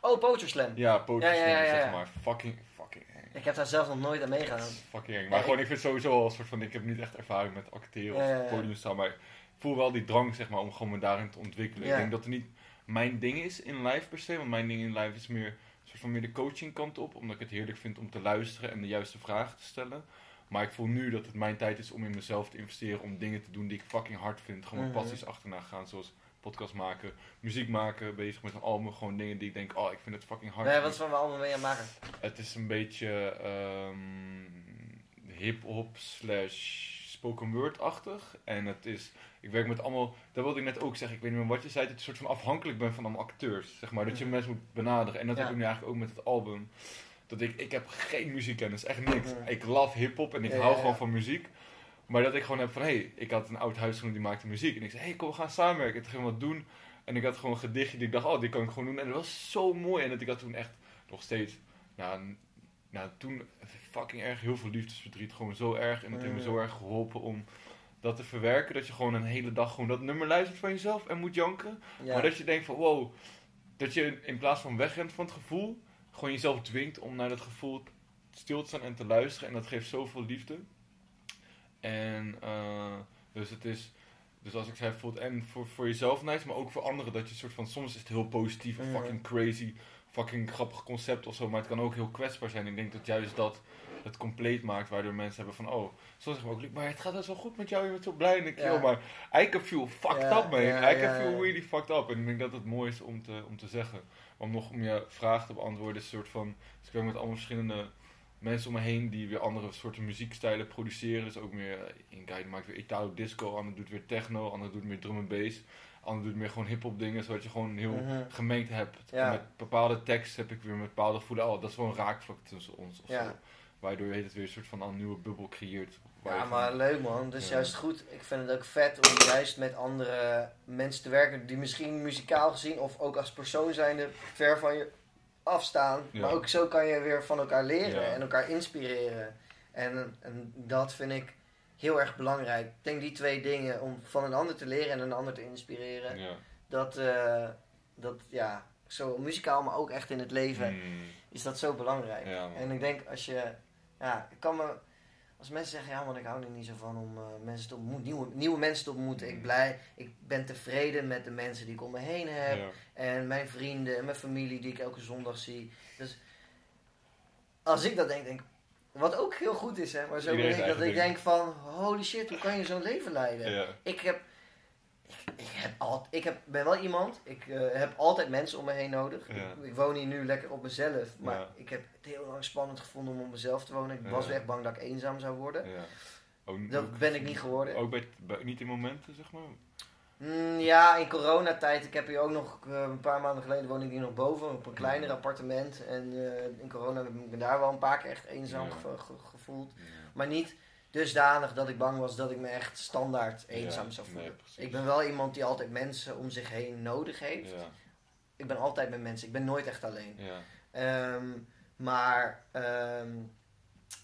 Oh, Slam. Ja, poetry Ja, ja, ja, ja, zeg maar. Fucking, fucking eng. Ik heb daar zelf nog nooit aan meegedaan. Fucking eng. Maar gewoon, ik vind sowieso al een soort van, ik heb niet echt ervaring met acteren of het podium staan, maar ik voel wel die drang, zeg maar, om gewoon me daarin te ontwikkelen. Ik denk dat er niet mijn ding is in live per se. Want mijn ding in live is meer, soort van meer de coaching kant op. Omdat ik het heerlijk vind om te luisteren en de juiste vragen te stellen. Maar ik voel nu dat het mijn tijd is om in mezelf te investeren. Om dingen te doen die ik fucking hard vind. Gewoon mijn Mhm. passies achterna gaan. Zoals podcast maken, muziek maken, bezig met een album. Gewoon dingen die ik denk, oh ik vind het fucking hard. Nee, wat voor allemaal mee aan het maken? Het is een beetje ehm hip-hop slash spoken word-achtig. En het is, ik werk met allemaal, dat wilde ik net ook zeggen, ik weet niet meer wat je zei, dat je soort van afhankelijk bent van allemaal acteurs. Zeg maar, dat je Mhm. mensen moet benaderen. En dat Ja. heb ik nu eigenlijk ook met het album. Dat ik, ik heb geen muziekkennis, echt niks. Mhm. Ik love hip-hop en ik Ja, hou ja, gewoon van muziek. Maar dat ik gewoon heb van, hé, hey, ik had een oud huisgenoot die maakte muziek. En ik zei, hé, hey, kom, we gaan samenwerken. En toen we wat doen. En ik had gewoon een gedichtje die ik dacht, oh, dit kan ik gewoon doen. En dat was zo mooi. En dat ik had toen echt, nog steeds, nou, nou toen fucking erg heel veel liefdesverdriet. Gewoon zo erg. En dat heeft me Mm. zo erg geholpen om dat te verwerken. Dat je gewoon een hele dag gewoon dat nummer luistert van jezelf en moet janken. Ja. Maar dat je denkt van, wow, dat je in plaats van wegrent van het gevoel, gewoon jezelf dwingt om naar dat gevoel stil te staan en te luisteren. En dat geeft zoveel liefde. En eh, dus het is, dus als ik zei, voelt en voor, voor jezelf nice, maar ook voor anderen. Dat je soort van, soms is het heel positief, fucking crazy, fucking grappig concept of zo. Maar het kan ook heel kwetsbaar zijn. Ik denk dat juist dat het compleet maakt, waardoor mensen hebben van, oh, zo zeggen we ook, maar het gaat best wel goed met jou, je bent zo blij. En ik, Ja. joh, maar I can feel fucked Ja, up, man. ja, I can feel really fucked up. En ik denk dat het mooi is om te, om te zeggen. Om nog je vraag te beantwoorden, is een soort van, dus ik werk met allemaal verschillende mensen om me heen die weer andere soorten muziekstijlen produceren. Dus ook meer, eh, een guy die maakt weer Italo disco, ander doet weer techno, ander doet meer drum en bass. Ander doet meer gewoon hip-hop dingen, zodat je gewoon heel Mhm. gemengd hebt. Ja. En met bepaalde tekst heb ik weer met bepaalde gevoelens. Oh, dat is wel een raakvlak tussen ons. Of Ja. zo. Waardoor je het weer een soort van een nieuwe bubbel creëert. Ja, maar leuk man. Dus Ja. juist goed. Ik vind het ook vet om juist met andere mensen te werken die misschien muzikaal gezien of ook als persoon zijnde ver van je afstaan. Ja. Maar ook zo kan je weer van elkaar leren Ja. en elkaar inspireren. En, en dat vind ik heel erg belangrijk. Ik denk die twee dingen, om van een ander te leren en een ander te inspireren. Ja. Dat, eh, dat ja, zo muzikaal, maar ook echt in het leven, Hmm. is dat zo belangrijk. En ik denk als je, ja, ik kan me, als mensen zeggen, ja man, ik hou er niet zo van om eh, mensen te ontmoeten, nieuwe, nieuwe mensen te ontmoeten. Ik, blij, ik ben tevreden met de mensen die ik om me heen heb. Ja. En mijn vrienden en mijn familie die ik elke zondag zie. Dus als ik dat denk, denk ik, wat ook heel goed is, hè, maar zo ben ik dat ik denk van, holy shit, hoe kan je zo'n leven leiden? Ja. Ik heb, ik, ik heb al, ik heb, ben wel iemand, ik eh, heb altijd mensen om me heen nodig. Ja. Ik, ik woon hier nu lekker op mezelf, maar Ja. ik heb het heel lang spannend gevonden om op mezelf te wonen. Ik Ja. was echt bang dat ik eenzaam zou worden. Ook, Dat ook- ben ik niet geworden. Ook bij, bij- niet in momenten, zeg maar. Mm, ja, in coronatijd. Ik heb hier ook nog eh, een paar maanden geleden woonde ik hier nog boven op een kleiner appartement. En eh, in corona heb ik me daar wel een paar keer echt eenzaam gevoeld. Maar niet dusdanig dat ik bang was dat ik me echt standaard eenzaam Ja, zou voelen. ik ben wel iemand die altijd mensen om zich heen nodig heeft. Ja, Ik ben altijd met mensen. Ik ben nooit echt alleen. ja. Ehm, maar, ehm,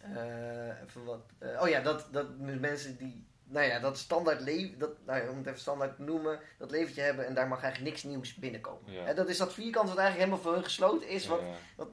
eh, even wat. eh, oh ja, dat, dat mensen die. Nou ja, dat standaard leven, dat, nou ja, om het even standaard te noemen, dat leventje hebben en daar mag eigenlijk niks nieuws binnenkomen. En dat is dat vierkant wat eigenlijk helemaal voor hun gesloten is, want,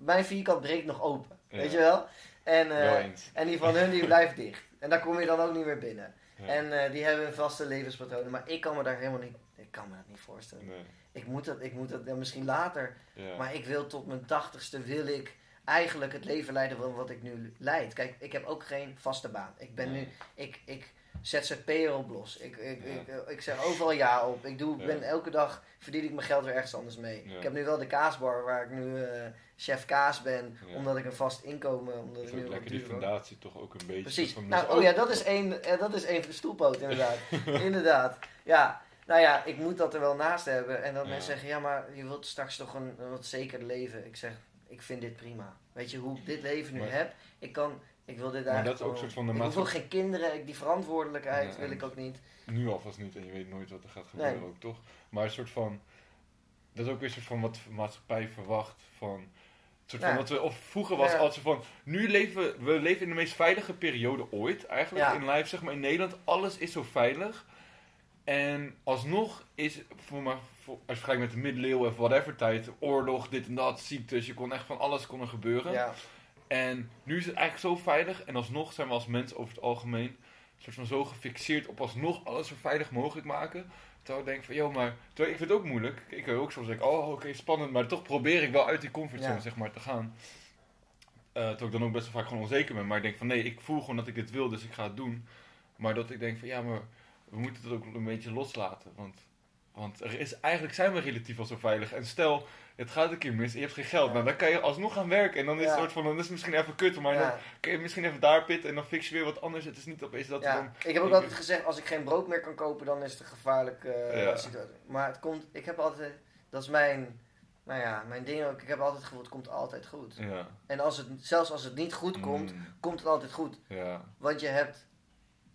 mijn vierkant breekt nog open. Weet je wel? En, eh, en die van hun die blijft dicht. En daar kom je dan ook niet meer binnen. Ja. En eh, die hebben een vaste levenspatronen, maar ik kan me daar helemaal niet, ik kan me dat niet voorstellen. Nee. Ik moet dat, ik moet dat ja, misschien later Ja. maar ik wil tot mijn tachtigste wil ik eigenlijk het leven leiden van wat ik nu leid. Kijk, ik heb ook geen vaste baan. Ik ben Nee. nu, ik, ik ZZP'er op los. Ik, ik, ik, eh, ik zeg overal ja op. Ik doe, ben elke dag verdien ik mijn geld weer ergens anders mee. Ik heb nu wel de kaasbar waar ik nu eh, chef kaas ben, Ja. omdat ik een vast inkomen, omdat Dat ik nu lekker die fundatie toch ook een beetje. Precies. Van Nou, oh ja, dat is één, eh, dat is één stoelpoot, inderdaad. inderdaad. Ja, nou ja, ik moet dat er wel naast hebben. En dat Ja. mensen zeggen, ja, maar je wilt straks toch een, een wat zeker leven. Ik zeg, ik vind dit prima. Weet je hoe ik dit leven nu Maar- heb? Ik kan, ik wil dit Maar eigenlijk dat is ook gewoon- soort van de Ik maatschappij- geen kinderen, ik, die verantwoordelijkheid Ja, wil ik ook niet. Nu alvast niet en je weet nooit wat er gaat gebeuren Nee. ook, toch? Maar een soort van... Dat is ook weer een soort van wat de maatschappij verwacht van... Soort van Ja. dat we, of vroeger was Ja. altijd zo van, nu leven we leven in de meest veilige periode ooit eigenlijk Ja. in life, zeg maar in Nederland. Alles is zo veilig. En alsnog is, voor maar, voor, als je vergelijkt met de middeleeuwen of whatever tijd, oorlog, dit en dat, ziektes, je kon echt van alles kon er gebeuren. Ja, En nu is het eigenlijk zo veilig. En alsnog zijn we als mens over het algemeen soort van zo gefixeerd op alsnog alles zo veilig mogelijk maken. Terwijl ik denk van, joh, maar... Terwijl ik vind het ook moeilijk. Ik wil ook soms denken, oh, oké, spannend. Maar toch probeer ik wel uit die comfortzone, Ja. zeg maar, te gaan. Terwijl ik dan ook best wel vaak gewoon onzeker ben. Maar ik denk van, nee, ik voel gewoon dat ik dit wil, dus ik ga het doen. Maar dat ik denk van, ja, maar we moeten het ook een beetje loslaten. Want, want er is, eigenlijk zijn we relatief al zo veilig. En stel, het gaat een keer mis en je hebt geen geld. Ja. Nou, dan kan je alsnog gaan werken. En dan is Ja. het soort van, dan is het misschien even kut. Maar dan kun je misschien even daar pitten en dan fix je weer wat anders. Het is niet opeens dat dan... ik heb ook altijd gezegd, als ik geen brood meer kan kopen, dan is het een gevaarlijke eh, situatie. Maar het komt, ik heb altijd, dat is mijn, nou ja, mijn ding ook. Ik heb altijd het gevoel, het komt altijd goed. En als het, zelfs als het niet goed komt, Mm, komt het altijd goed. Want je hebt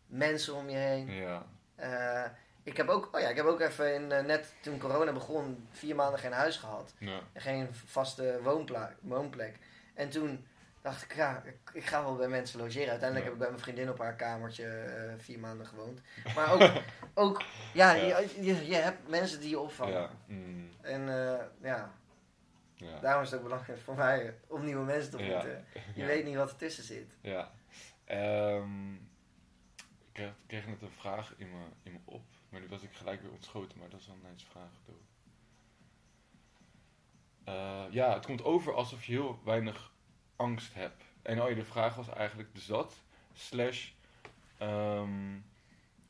mensen om je heen. ja. Ik heb ook, oh ja, ik heb ook even in, eh, net toen corona begon, vier maanden geen huis gehad. ja. En geen vaste woonpla- woonplek. En toen dacht ik, ja, ik, ik ga wel bij mensen logeren. Uiteindelijk Ja. heb ik bij mijn vriendin op haar kamertje eh, vier maanden gewoond. Maar ook, ook ja, Ja. Je, je, je hebt mensen die je opvangen. Ja. Mm, En eh, ja, ja. daarom is het ook belangrijk voor mij om nieuwe mensen te ontmoeten. Je weet niet wat ertussen zit. Ja. Ehm, ik kreeg, kreeg net een vraag in me, in me op, maar nu was ik gelijk weer ontschoten, maar dat is dan ineens vraag. Eh, ja, het komt over alsof je heel weinig angst hebt. En oh ja, de vraag was eigenlijk dus dat, slash, ehm,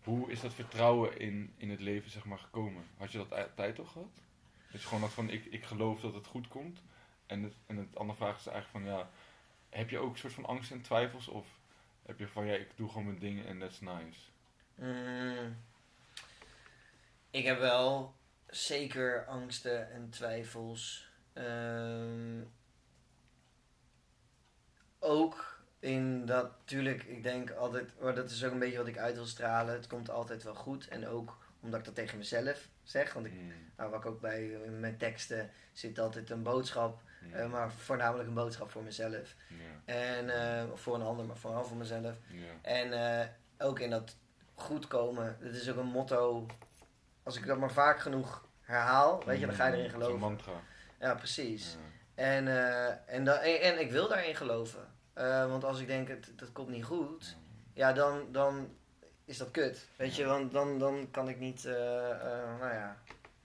hoe is dat vertrouwen in, in het leven zeg maar gekomen? Had je dat altijd al gehad? Dus gewoon dat van, ik, ik geloof dat het goed komt. En het, en het andere vraag is eigenlijk van, ja, heb je ook een soort van angst en twijfels? Of heb je van, ja, ik doe gewoon mijn dingen en that's nice? Mm. Ik heb wel zeker angsten en twijfels. Ehm, ook in dat, natuurlijk, ik denk altijd, maar dat is ook een beetje wat ik uit wil stralen. Het komt altijd wel goed. En ook omdat ik dat tegen mezelf zeg. Want ik, Mm, nou, wat ik ook bij in mijn teksten zit altijd een boodschap. mm, eh, maar voornamelijk een boodschap voor mezelf. En eh, of voor een ander, maar vooral voor mezelf. En eh, ook in dat goed komen. Dat is ook een motto. Als ik dat maar vaak genoeg herhaal, weet je, dan ga je erin Mm, Zo'n geloven. mantra. Ja, precies. Ja, En, eh, en, da- en, en ik wil daarin geloven. Eh, want als ik denk, het, dat komt niet goed, ja, dan, dan is dat kut. Weet je, want dan, dan kan ik niet, eh, nou ja,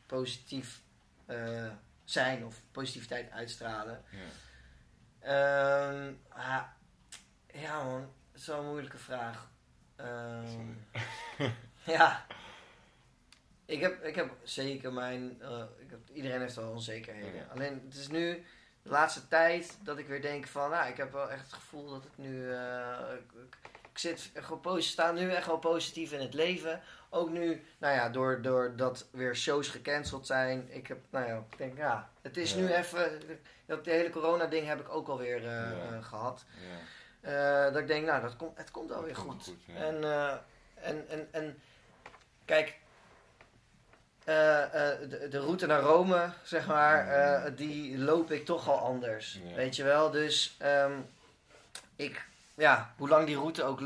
positief zijn of positiviteit uitstralen. ja. Ehm, ah, ja man, het is wel een moeilijke vraag. Ehm, ja. Ik heb, ik heb zeker mijn... eh, ik heb, iedereen heeft wel onzekerheden. Ja. Alleen het is nu de laatste tijd dat ik weer denk van... Nou, ik heb wel echt het gevoel dat het nu... eh, ik, zit gewoon sta nu echt wel positief in het leven. Ook nu, nou ja, door, door dat weer shows gecanceld zijn. Ik heb, nou ja, ik denk ja, het is Ja. nu even... Dat hele corona ding heb ik ook alweer eh Ja. eh, gehad. Ja, Eh, dat ik denk, nou, dat komt, het komt wel Dat weer goed. en, en, en, en kijk, de, de route naar Rome, zeg maar, eh, die loop ik toch al anders. Ja. Weet je wel? Dus ehm, ik, ja, hoe lang die route ook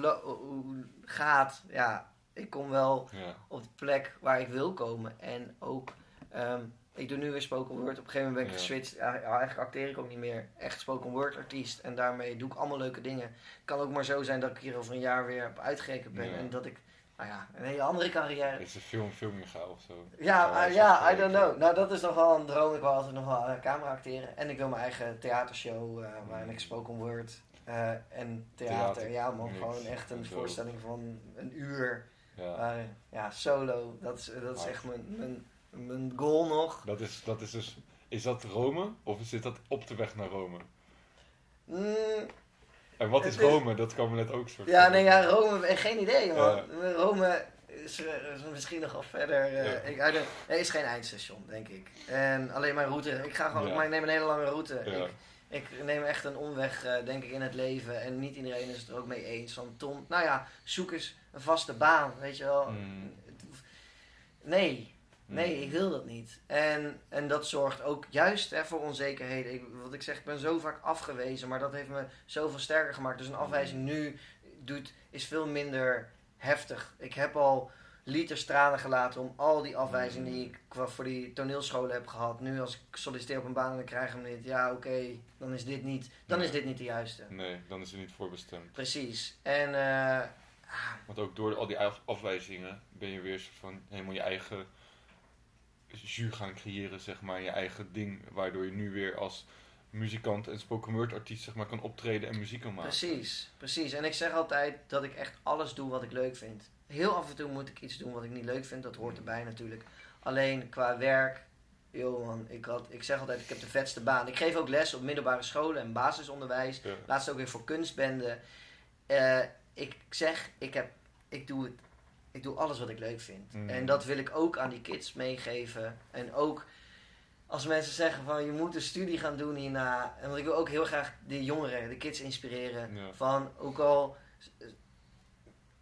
gaat, ja, ik kom wel ja, op de plek waar ik wil komen. En ook, ehm, ik doe nu weer spoken word. Op een gegeven moment ben ik Ja. geswitcht. Ja, eigenlijk acteer ik ook niet meer. Echt spoken word artiest. En daarmee doe ik allemaal leuke dingen. Het kan ook maar zo zijn dat ik hier over een jaar weer op uitgerekend ben. En dat ik, nou ja, een hele andere carrière. is een film, filming of zo. Ja, je ja, I don't know. Nou, dat is nog wel een droom. Ik wil altijd nog wel uh, camera acteren. En ik wil mijn eigen theatershow, eh, waarin ik spoken word eh, en theater. Theater. Ja man, Niks. gewoon echt een voorstelling van een uur. Ja. Waarin, ja, solo. Dat is, dat is echt mijn, mijn, mijn goal nog. Dat is, dat is dus, is dat Rome of zit dat op de weg naar Rome? Mm, En wat is Rome? Dat kan me net ook soort ja, nee, ja, Rome, eh, geen idee man. Rome is, eh, is misschien nog wel verder. Ja. ik, er is geen eindstation, denk ik. En alleen mijn route. Ik ga gewoon, Ja. maar ik neem een hele lange route. Ja. Ik, ik neem echt een omweg, denk ik, in het leven. En niet iedereen is het er ook mee eens. Van Tom, nou ja, zoek eens een vaste baan, weet je wel. Mm. Nee, nee, Mm. ik wil dat niet. En, en dat zorgt ook juist hè, voor onzekerheden. Ik, wat ik zeg, ik ben zo vaak afgewezen, maar dat heeft me zoveel sterker gemaakt. Dus een afwijzing nu doet, is veel minder heftig. Ik heb al liters tranen gelaten om al die afwijzingen die ik qua voor die toneelscholen heb gehad. Nu als ik solliciteer op een baan en dan krijg ik hem niet. Ja, oké, dan is dit niet, dan Nee. is dit niet de juiste. Nee, dan is er niet voor bestemd. Precies. En eh, Want ook door al die af- afwijzingen ben je weer van helemaal je eigen jus gaan creëren, zeg maar, je eigen ding, waardoor je nu weer als muzikant en spoken word artiest zeg maar, kan optreden en muziek kan maken. Precies, precies. En ik zeg altijd dat ik echt alles doe wat ik leuk vind. Heel af en toe moet ik iets doen wat ik niet leuk vind, dat hoort erbij natuurlijk. Alleen qua werk, joh man, ik, had, ik zeg altijd, ik heb de vetste baan. Ik geef ook les op middelbare scholen en basisonderwijs. Ja. Laatst ook weer voor kunstbenden. Eh, ik zeg, ik, heb, ik, doe het, ik doe alles wat ik leuk vind. Mm. En dat wil ik ook aan die kids meegeven. En ook als mensen zeggen van je moet een studie gaan doen hierna. En want ik wil ook heel graag de jongeren, de kids inspireren. Ja. Van ook al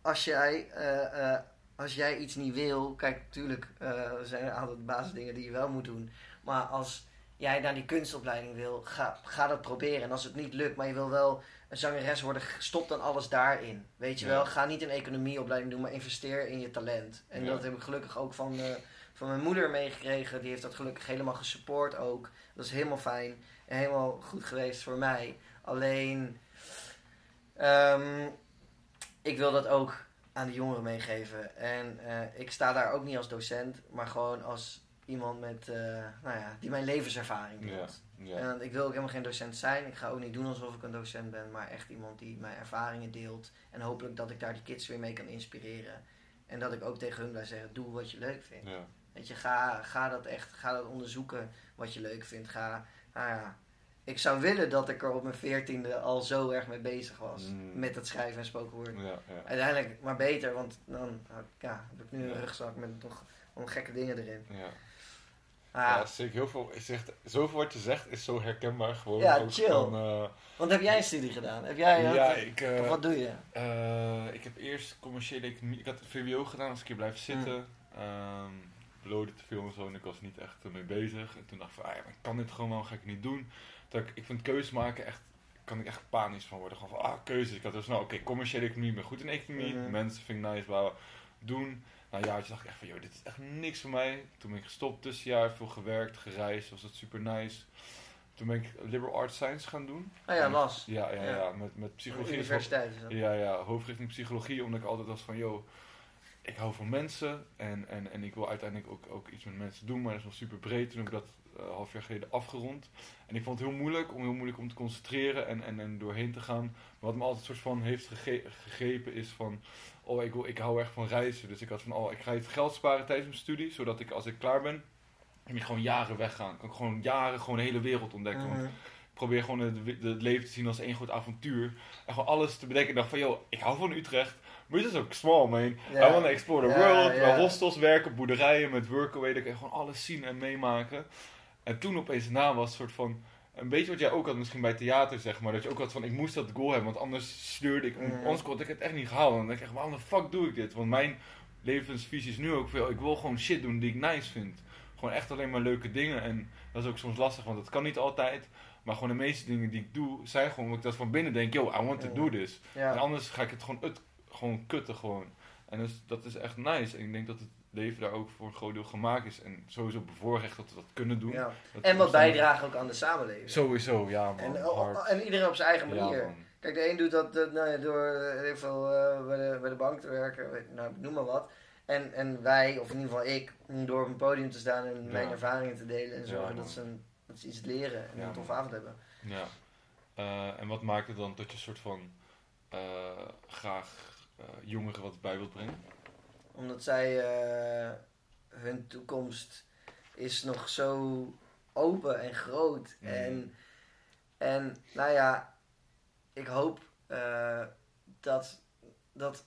als jij, eh, eh, als jij iets niet wil, kijk natuurlijk eh, er zijn een aantal basisdingen die je wel moet doen. Maar als jij naar die kunstopleiding wil, ga, ga dat proberen. En als het niet lukt, maar je wil wel een zangeres worden, stop dan alles daarin. Weet je Ja. wel, ga niet een economieopleiding doen, maar investeer in je talent. En Ja. dat heb ik gelukkig ook van, eh, van mijn moeder meegekregen. Die heeft dat gelukkig helemaal gesupport ook. Dat is helemaal fijn en helemaal goed geweest voor mij. Alleen, ehm, ik wil dat ook aan de jongeren meegeven. En eh, ik sta daar ook niet als docent, maar gewoon als iemand met, eh, nou ja, die mijn levenservaring Ja. Ja. En ik wil ook helemaal geen docent zijn. Ik ga ook niet doen alsof ik een docent ben, maar echt iemand die mijn ervaringen deelt. En hopelijk dat ik daar die kids weer mee kan inspireren. En dat ik ook tegen hun blijf zeggen, doe wat je leuk vindt. Ja. Weet je, ga, ga dat echt, ga dat onderzoeken wat je leuk vindt. Ga, nou ja, ik zou willen dat ik er op mijn veertiende al zo erg mee bezig was. Mm. Met het schrijven en spoken word. Ja. Uiteindelijk maar beter, want dan ja, heb ik nu een rugzak met nog gekke dingen erin. Ja. Ah, Ja, zeker heel veel. Je zegt, zoveel wat je zegt is zo herkenbaar. Gewoon Ja, ook chill. Van, eh, Want heb jij een studie gedaan? Heb jij, ja, wat, ik, eh, of wat doe je? eh, ik heb eerst commerciële economie. Ik had VWO gedaan, als ik hier blijf zitten. Ehm beloofde te veel en zo en ik was niet echt ermee bezig. En toen dacht ik van, ah, ja, ik kan dit gewoon, waarom ga ik niet doen? Toen ik, ik vind keuzes maken echt, kan ik echt panisch van worden. Gewoon van, ah, keuzes. Ik had dus, nou, oké, commerciële economie, ik ben goed in economie. Mhm. Mensen vind ik nice, bouwen, doen. Na een jaartje dacht ik echt van, joh, dit is echt niks voor mij. Toen ben ik gestopt, tussenjaar, veel gewerkt, gereisd, was dat super nice. Toen ben ik liberal arts science gaan doen. Oh ja, las. Ja, ja, Ja. ja, met, met psychologie. Universiteit is dat. Ja, ja, hoofdrichting psychologie, omdat ik altijd was van, yo, ik hou van mensen en, en, en ik wil uiteindelijk ook, ook iets met mensen doen, maar dat is nog super breed. Toen heb ik dat eh, een half jaar geleden afgerond. En ik vond het heel moeilijk, om heel moeilijk om te concentreren en, en, en doorheen te gaan. Maar wat me altijd soort van heeft gege- gegrepen is van, oh, ik, wil, ik hou erg van reizen. Dus ik had van, oh, ik ga het geld sparen tijdens mijn studie, zodat ik als ik klaar ben, kan ik gewoon jaren weggaan. Kan ik gewoon jaren gewoon de hele wereld ontdekken. Want Mhm. ik probeer gewoon het, leven te zien als één groot avontuur. En gewoon alles te bedenken. Ik dacht van, joh, ik hou van Utrecht. Maar het is ook small, man. Ja. I want to explore the world. Bij hostels werken, boerderijen met workaway. Kan je gewoon alles zien en meemaken. En toen opeens daarna was het soort van... Een beetje wat jij ook had misschien bij theater, zeg maar. Dat je ook had van, ik moest dat goal hebben. Want anders sleurde ik... Mhm. Anders kon ik het echt niet gehaald. En dan denk ik echt, waarom de fuck doe ik dit? Want mijn levensvisie is nu ook veel... Ik wil gewoon shit doen die ik nice vind. Gewoon echt alleen maar leuke dingen. En dat is ook soms lastig, want dat kan niet altijd. Maar gewoon de meeste dingen die ik doe, zijn gewoon omdat ik dat van binnen denk... Yo, I want to do this. En anders ga ik het gewoon, ut, gewoon kutten gewoon. En dus, dat is echt nice. En ik denk dat het leven daar ook voor een groot deel gemaakt is. En sowieso bevoorrecht dat we dat kunnen doen. Ja. Dat En wat bijdragen ook aan de samenleving. Sowieso, ja man. En, hard. en iedereen op zijn eigen manier. man. Kijk, de een doet dat eh, nou ja, door eh, heel veel eh, bij, de, bij de bank te werken, nou, noem maar wat. En, en wij, of in ieder geval ik, door op een podium te staan en mijn ervaringen te delen en zorgen dat, ze een, dat ze iets leren en Ja, een tof man. avond hebben. Ja. Eh, en wat maakt het dan dat je soort van eh, graag eh, jongeren wat bij wilt brengen? Omdat zij, eh, hun toekomst is nog zo open en groot. Mhm. En, en nou ja, ik hoop eh, dat, dat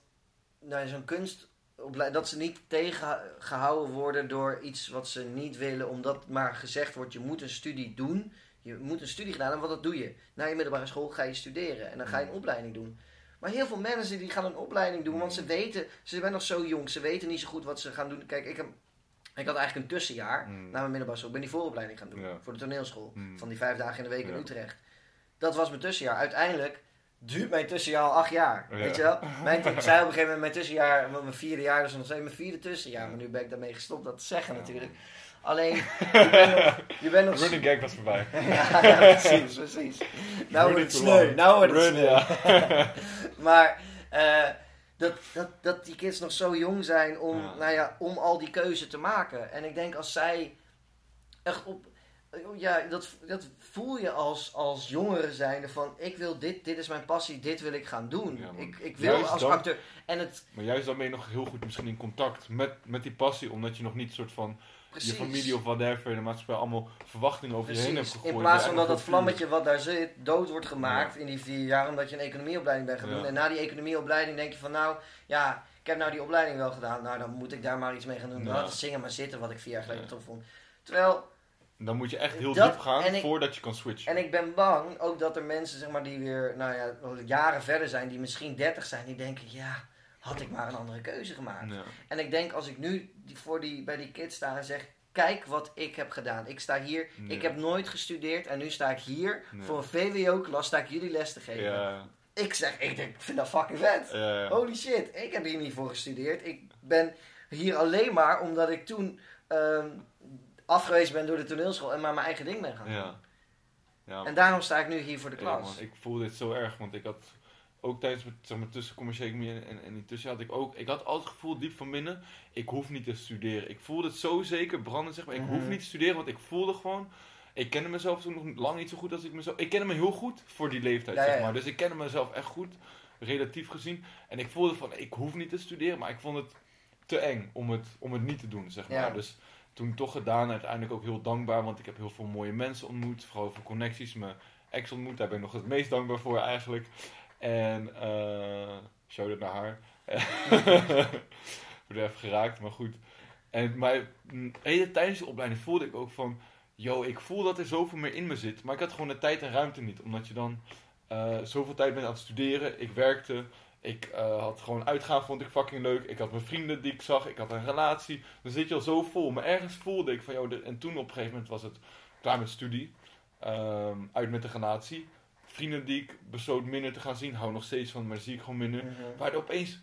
nou, zo'n kunstopleiding, dat ze niet tegengehouden worden door iets wat ze niet willen, omdat maar gezegd wordt, je moet een studie doen. Je moet een studie gedaan hebben, want dat doe je. Na je middelbare school ga je studeren en dan ga je een opleiding doen. Maar heel veel mensen die gaan een opleiding doen, want ze weten, ze zijn nog zo jong, ze weten niet zo goed wat ze gaan doen. Kijk, ik, heb, ik had eigenlijk een tussenjaar Mm. na mijn middelbare school. Ik ben die vooropleiding gaan doen Ja. voor de toneelschool. Mm. Van die vijf dagen in de week in. Utrecht. Dat was mijn tussenjaar. Uiteindelijk duurt mijn tussenjaar al acht jaar. Ja. Weet je wel? Mijn, ik zei op een gegeven moment mijn tussenjaar, mijn vierde jaar, dus nog steeds mijn vierde tussenjaar. Ja. Maar nu ben ik daarmee gestopt dat te zeggen natuurlijk. Alleen, je bent nog... Je bent nog Running gag was voorbij. ja, ja, precies, precies. Nou wordt Running het sneu, nou wordt het Run, sneu. ja. maar, eh, dat, dat, dat die kids nog zo jong zijn om, Ja. Nou ja, om al die keuze te maken. En ik denk als zij echt op. Ja, dat, dat voel je als, als jongere zijnde van ik wil dit, dit is mijn passie, dit wil ik gaan doen. Ja, ik, ik wil als dan- acteur. En het Maar juist dan ben je nog heel goed misschien in contact met, met die passie, omdat je nog niet soort van precies. je familie of whatever in de maatschappij allemaal verwachtingen over je heen hebt Precies. gegooid. In plaats van dat dat vlammetje wat daar zit dood wordt gemaakt in die vier jaar omdat je een economieopleiding bent gaan Ja. doen. En na die economieopleiding denk je van nou ja, ik heb nou die opleiding wel gedaan. Nou dan moet ik daar maar iets mee gaan doen. Ja. Laat het zingen maar zitten wat ik vier jaar geleden tof vond. Terwijl, Dan moet je echt heel Dat- diep gaan ik- voordat je kan switchen. en ik ben bang ook dat er mensen zeg maar die weer nou ja, jaren verder zijn, die misschien 30 zijn, die denken ja, had ik maar een andere keuze gemaakt. ja. En ik denk als ik nu die, voor die, bij die kids sta en zeg, kijk wat ik heb gedaan. Ik sta hier, Ja. ik heb nooit gestudeerd en nu sta ik hier Ja. voor een VWO-klas, sta ik jullie les te geven. Ik zeg, ik, denk, ik vind dat fucking vet. Holy shit, ik heb hier niet voor gestudeerd. Ik ben hier alleen maar omdat ik toen ehm, afgewezen ben door de toneelschool en maar mijn eigen ding ben gaan doen. Ja. Ja, En daarom sta ik nu hier voor de klas. man, ik voel dit zo erg, want ik had ook tijdens mijn zeg maar, tussen commerciële economie en, en intussen had ik ook, ik had altijd het gevoel diep van binnen, ik hoef niet te studeren. Ik voelde het zo zeker branden, zeg maar, ik hoef Mhm. niet te studeren, want ik voelde gewoon, ik kende mezelf toen nog lang niet zo goed als ik mezelf, ik kende me heel goed voor die leeftijd, Ja, zeg ja, ja. maar. Dus ik kende mezelf echt goed, relatief gezien. En ik voelde van, ik hoef niet te studeren, maar ik vond het te eng om het, om het niet te doen, zeg maar. Dus toen toch gedaan, uiteindelijk ook heel dankbaar, want ik heb heel veel mooie mensen ontmoet, vooral veel connecties, mijn ex ontmoet, daar ben ik nog het meest dankbaar voor eigenlijk. En, shout out naar haar. Ik word even geraakt, maar goed. En maar mm, hele tijdens de opleiding voelde ik ook van, yo, ik voel dat er zoveel meer in me zit, maar ik had gewoon de tijd en ruimte niet, omdat je dan eh, zoveel tijd bent aan het studeren. Ik werkte, ik eh, had gewoon uitgaan, vond ik fucking leuk. Ik had mijn vrienden die ik zag, ik had een relatie. Dan zit je al zo vol. Maar ergens voelde ik van, de- en toen op een gegeven moment was het klaar met studie. Ehm, uit met de relatie. Vrienden die ik besloot minder te gaan zien, hou nog steeds van, maar zie ik gewoon minder. Mhm. Waar er opeens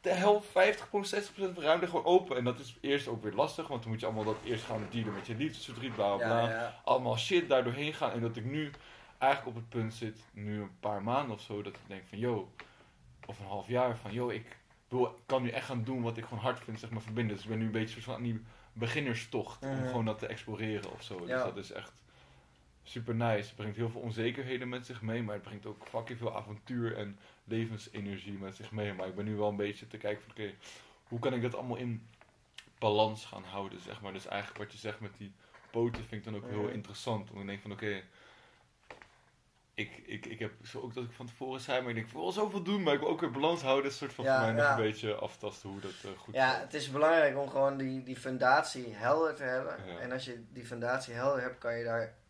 de helft, 50%, 60% van de ruimte gewoon open. En dat is eerst ook weer lastig, want dan moet je allemaal dat eerst gaan dealen met je liefdesverdriet, bla bla bla Ja, ja. allemaal shit daar doorheen gaan. En dat ik nu eigenlijk op het punt zit, nu een paar maanden of zo, dat ik denk van, yo, of een half jaar van, yo, ik, kan nu echt gaan doen wat ik gewoon hard vind, zeg maar, verbinden. Dus ik ben nu een beetje soort van aan die beginnerstocht om Mhm. gewoon dat te exploreren of zo. Ja. Dus dat is echt super nice. Het brengt heel veel onzekerheden met zich mee, maar het brengt ook fucking veel avontuur en levensenergie met zich mee. Maar ik ben nu wel een beetje te kijken van, oké, hoe kan ik dat allemaal in balans gaan houden, zeg maar. Dus eigenlijk wat je zegt met die poten vind ik dan ook heel interessant. Want ik denk van, oké, ik, ik, ik heb zo ook dat ik van tevoren zei, maar ik denk, ik wil zoveel doen, maar ik wil ook weer balans houden. Dat is soort van Ja, voor mij nog een beetje aftasten hoe dat eh, goed Ja, het is belangrijk om gewoon die, die fundatie helder te hebben. Ja. En als je die fundatie helder hebt, kan je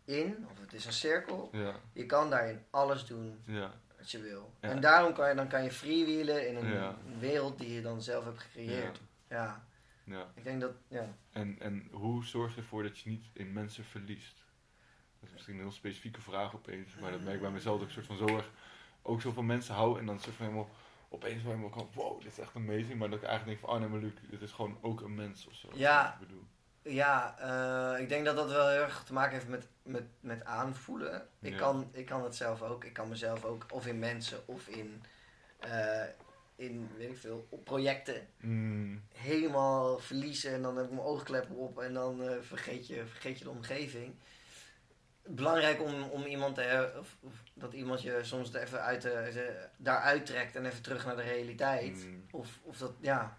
daarin, of het is een cirkel, Ja, je kan daarin alles doen ja, wat je wil. Ja. En daarom kan je, dan kan je freewheelen in een wereld die je dan zelf hebt gecreëerd. Ja, ja. ik denk dat, ja. En, en hoe zorg je ervoor dat je niet in mensen verliest? Dat is misschien een heel specifieke vraag opeens, maar dat merk ik bij mezelf dat ik soort van zo erg ook zoveel mensen hou en dan soort van helemaal opeens helemaal kan, wow, dit is echt amazing, maar dat ik eigenlijk denk van, oh nee, maar Luc, dit is gewoon ook een mens of zo. Ja. Ik bedoel. Ja, eh, ik denk dat dat wel heel erg te maken heeft met, met, met aanvoelen. Ik, Ja. kan, ik kan het zelf ook. Ik kan mezelf ook, of in mensen of in, eh, in weet ik veel, projecten Mm, helemaal verliezen. En dan heb ik mijn oogkleppen op en dan eh, vergeet, je, vergeet je de omgeving. Belangrijk om, om iemand te of, of dat iemand je soms er even uit de, daaruit trekt en even terug naar de realiteit. mm, Of, of dat, ja,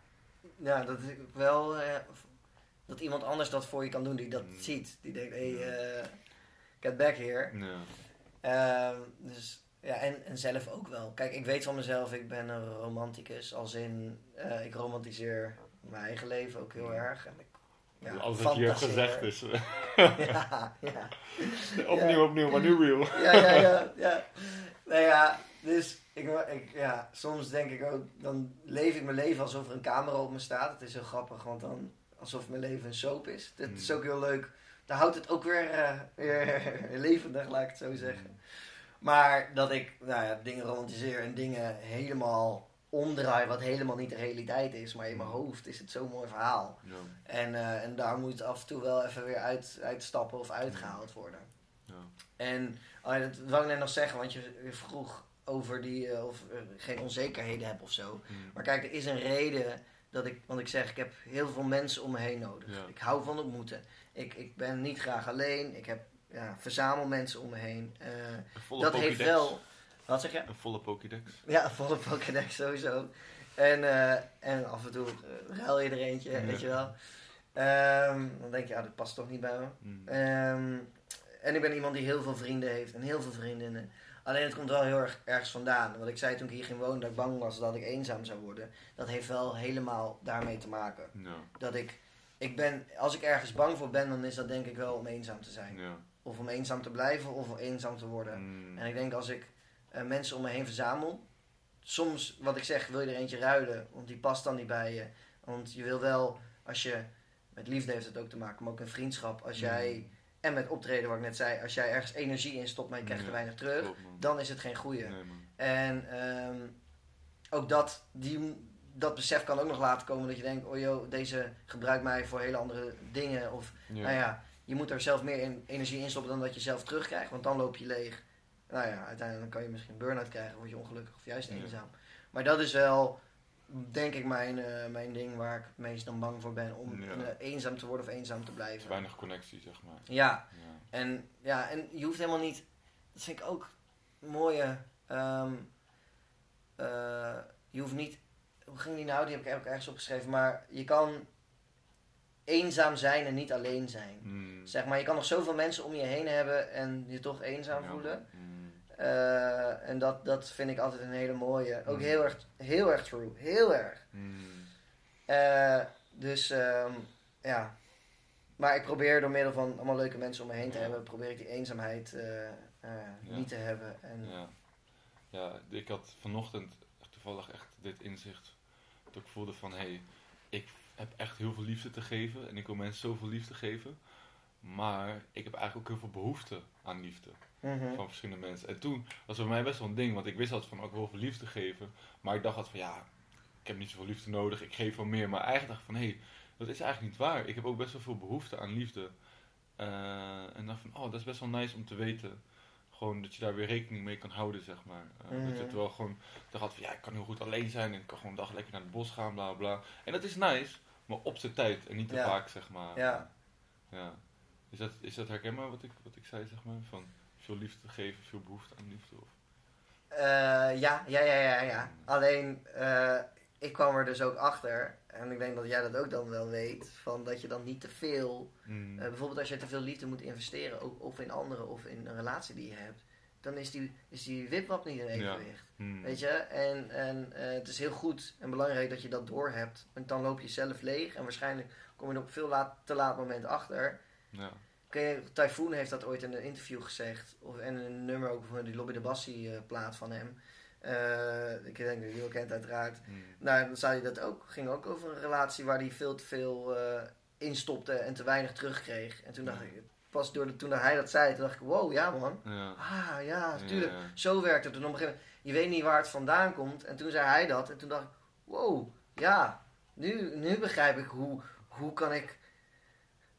ja dat ik wel, eh, dat iemand anders dat voor je kan doen die dat Mm. ziet. Die denkt, hey, eh, get back here. ja. Ehm, dus, ja, en, en zelf ook wel. Kijk, ik weet van mezelf, ik ben een romanticus. Als in, eh, ik romantiseer mijn eigen leven ook heel Ja. erg. En ik, ja, je hebt fantaseer. gezegd is ja, ja. opnieuw, opnieuw, maar nu real. ja, ja, ja, ja. Nou ja, dus ik, ik, ja, soms denk ik ook, dan leef ik mijn leven alsof er een camera op me staat. Het is heel grappig, want dan alsof mijn leven een soap is. Dat is Mm. ook heel leuk. Dan houdt het ook weer, eh, weer levendig, laat ik het zo zeggen. Maar dat ik nou ja, dingen romantiseer en dingen helemaal omdraai, wat helemaal niet de realiteit is. Maar in mijn hoofd is het zo'n mooi verhaal. Ja, En, eh, en daar moet af en toe wel even weer uit, uitstappen of uitgehaald worden. ja. En oh ja, dat wou ik net nog zeggen, want je, je vroeg over die, eh, of geen onzekerheden heb of zo. Mm. Maar kijk, er is een reden dat ik, want ik zeg, ik heb heel veel mensen om me heen nodig. Ja. Ik hou van ontmoeten. Ik, ik ben niet graag alleen. Ik heb, ja, verzamel mensen om me heen. Eh, Een volle dat Pokédex. heeft wel, wat zeg je? Een volle Pokédex. Ja, volle Pokédex sowieso. En, eh, en af en toe eh, ruil je er eentje, Ja. weet je wel. Ehm, dan denk je, ah, dit past toch niet bij me. Mm. Ehm, en ik ben iemand die heel veel vrienden heeft en heel veel vriendinnen. Alleen het komt wel heel erg ergens vandaan. Wat ik zei toen ik hier ging wonen, dat ik bang was dat ik eenzaam zou worden. Dat heeft wel helemaal daarmee te maken. Ja, Dat ik, ik ben, als ik ergens bang voor ben, dan is dat denk ik wel om eenzaam te zijn. ja. Of om eenzaam te blijven of om eenzaam te worden. Mm. En ik denk als ik eh, mensen om me heen verzamel, soms wat ik zeg, wil je er eentje ruilen, want die past dan niet bij je. Want je wil wel, als je, met liefde heeft het ook te maken, maar ook een vriendschap, als jij, en met optreden wat ik net zei, als jij ergens energie in stopt, maar je krijgt er Ja, weinig terug, Klopt, dan is het geen. Nee, man. En ehm, ook dat, die, dat besef kan ook nog laten komen dat je denkt, oh joh, deze gebruikt mij voor hele andere dingen. Of Ja. nou ja, je moet er zelf meer in, energie in stoppen dan dat je zelf terugkrijgt, want dan loop je leeg. Nou ja, uiteindelijk kan je misschien een burn-out krijgen, word je ongelukkig of juist Ja. eenzaam. Maar dat is wel, denk ik, mijn, eh, mijn ding waar ik het meest dan bang voor ben, om Ja. eh, eenzaam te worden of eenzaam te blijven. weinig connectie, zeg maar. Ja, Ja. en, ja, en je hoeft helemaal niet. Dat vind ik ook mooie. ehm, eh, je hoeft niet. Hoe ging die nou? Die heb ik ook ergens opgeschreven. Maar je kan eenzaam zijn en niet alleen zijn. Mm. Zeg maar, je kan nog zoveel mensen om je heen hebben en je toch eenzaam Ja, voelen. mm. Eh, en dat, dat vind ik altijd een hele mooie. Ook Mm. heel erg, heel erg true. Heel erg. Mm. Eh, dus ehm, ja. Maar ik probeer door middel van allemaal leuke mensen om me heen te Ja. hebben, probeer ik die eenzaamheid eh, Ja. niet te hebben. En, Ja. ja, ik had vanochtend toevallig echt dit inzicht. Dat ik voelde van, hé, hey, ik heb echt heel veel liefde te geven. En ik wil mensen zoveel liefde geven. Maar ik heb eigenlijk ook heel veel behoefte aan liefde. Mhm. Van verschillende mensen. En toen was het bij mij best wel een ding. Want ik wist altijd van, ook heel veel liefde geven. Maar ik dacht altijd van, ja, ik heb niet zoveel liefde nodig. Ik geef wel meer. Maar eigenlijk dacht ik van, hé, hey, dat is eigenlijk niet waar. Ik heb ook best wel veel behoefte aan liefde. Eh, en dacht van, oh, dat is best wel nice om te weten. Gewoon dat je daar weer rekening mee kan houden, zeg maar. Eh, Dat je het Mhm. wel gewoon, dacht altijd van, ja, ik kan heel goed alleen zijn. En ik kan gewoon een dag lekker naar het bos gaan, bla bla. En dat is nice, maar op zijn tijd. En niet te Ja. vaak, zeg maar. Ja. ja. Is, dat, is dat herkenbaar wat ik, wat ik zei, zeg maar? Van veel liefde geven, veel behoefte aan liefde? Of? Eh, ja, ja, ja, ja, ja. Alleen, eh, ik kwam er dus ook achter, en ik denk dat jij dat ook dan wel weet, van dat je dan niet te veel, Mm. eh, bijvoorbeeld als je te veel liefde moet investeren, ook, of in anderen of in een relatie die je hebt, dan is die, is die wipwap niet in evenwicht. Mm. Weet je? En, en eh, het is heel goed en belangrijk dat je dat doorhebt. Want dan loop je zelf leeg en waarschijnlijk kom je er op veel laat, te laat moment achter. Ja. Typhoon heeft dat ooit in een interview gezegd. Of, en een nummer ook van die Lobby de Bassi eh, plaat van hem. Eh, ik denk dat je kent uiteraard. Mm. Nou, dan zei hij dat ook. ging ook over een relatie waar hij veel te veel eh instopte en te weinig terugkreeg. En toen dacht ik, pas door de, toen hij dat zei, toen dacht ik, wow, ja man. Ja. Ah, ja, natuurlijk. Ja. Zo werkt het. En op een gegeven moment, je weet niet waar het vandaan komt. En toen zei hij dat. En toen dacht ik, wow, ja, nu, nu begrijp ik hoe, hoe kan ik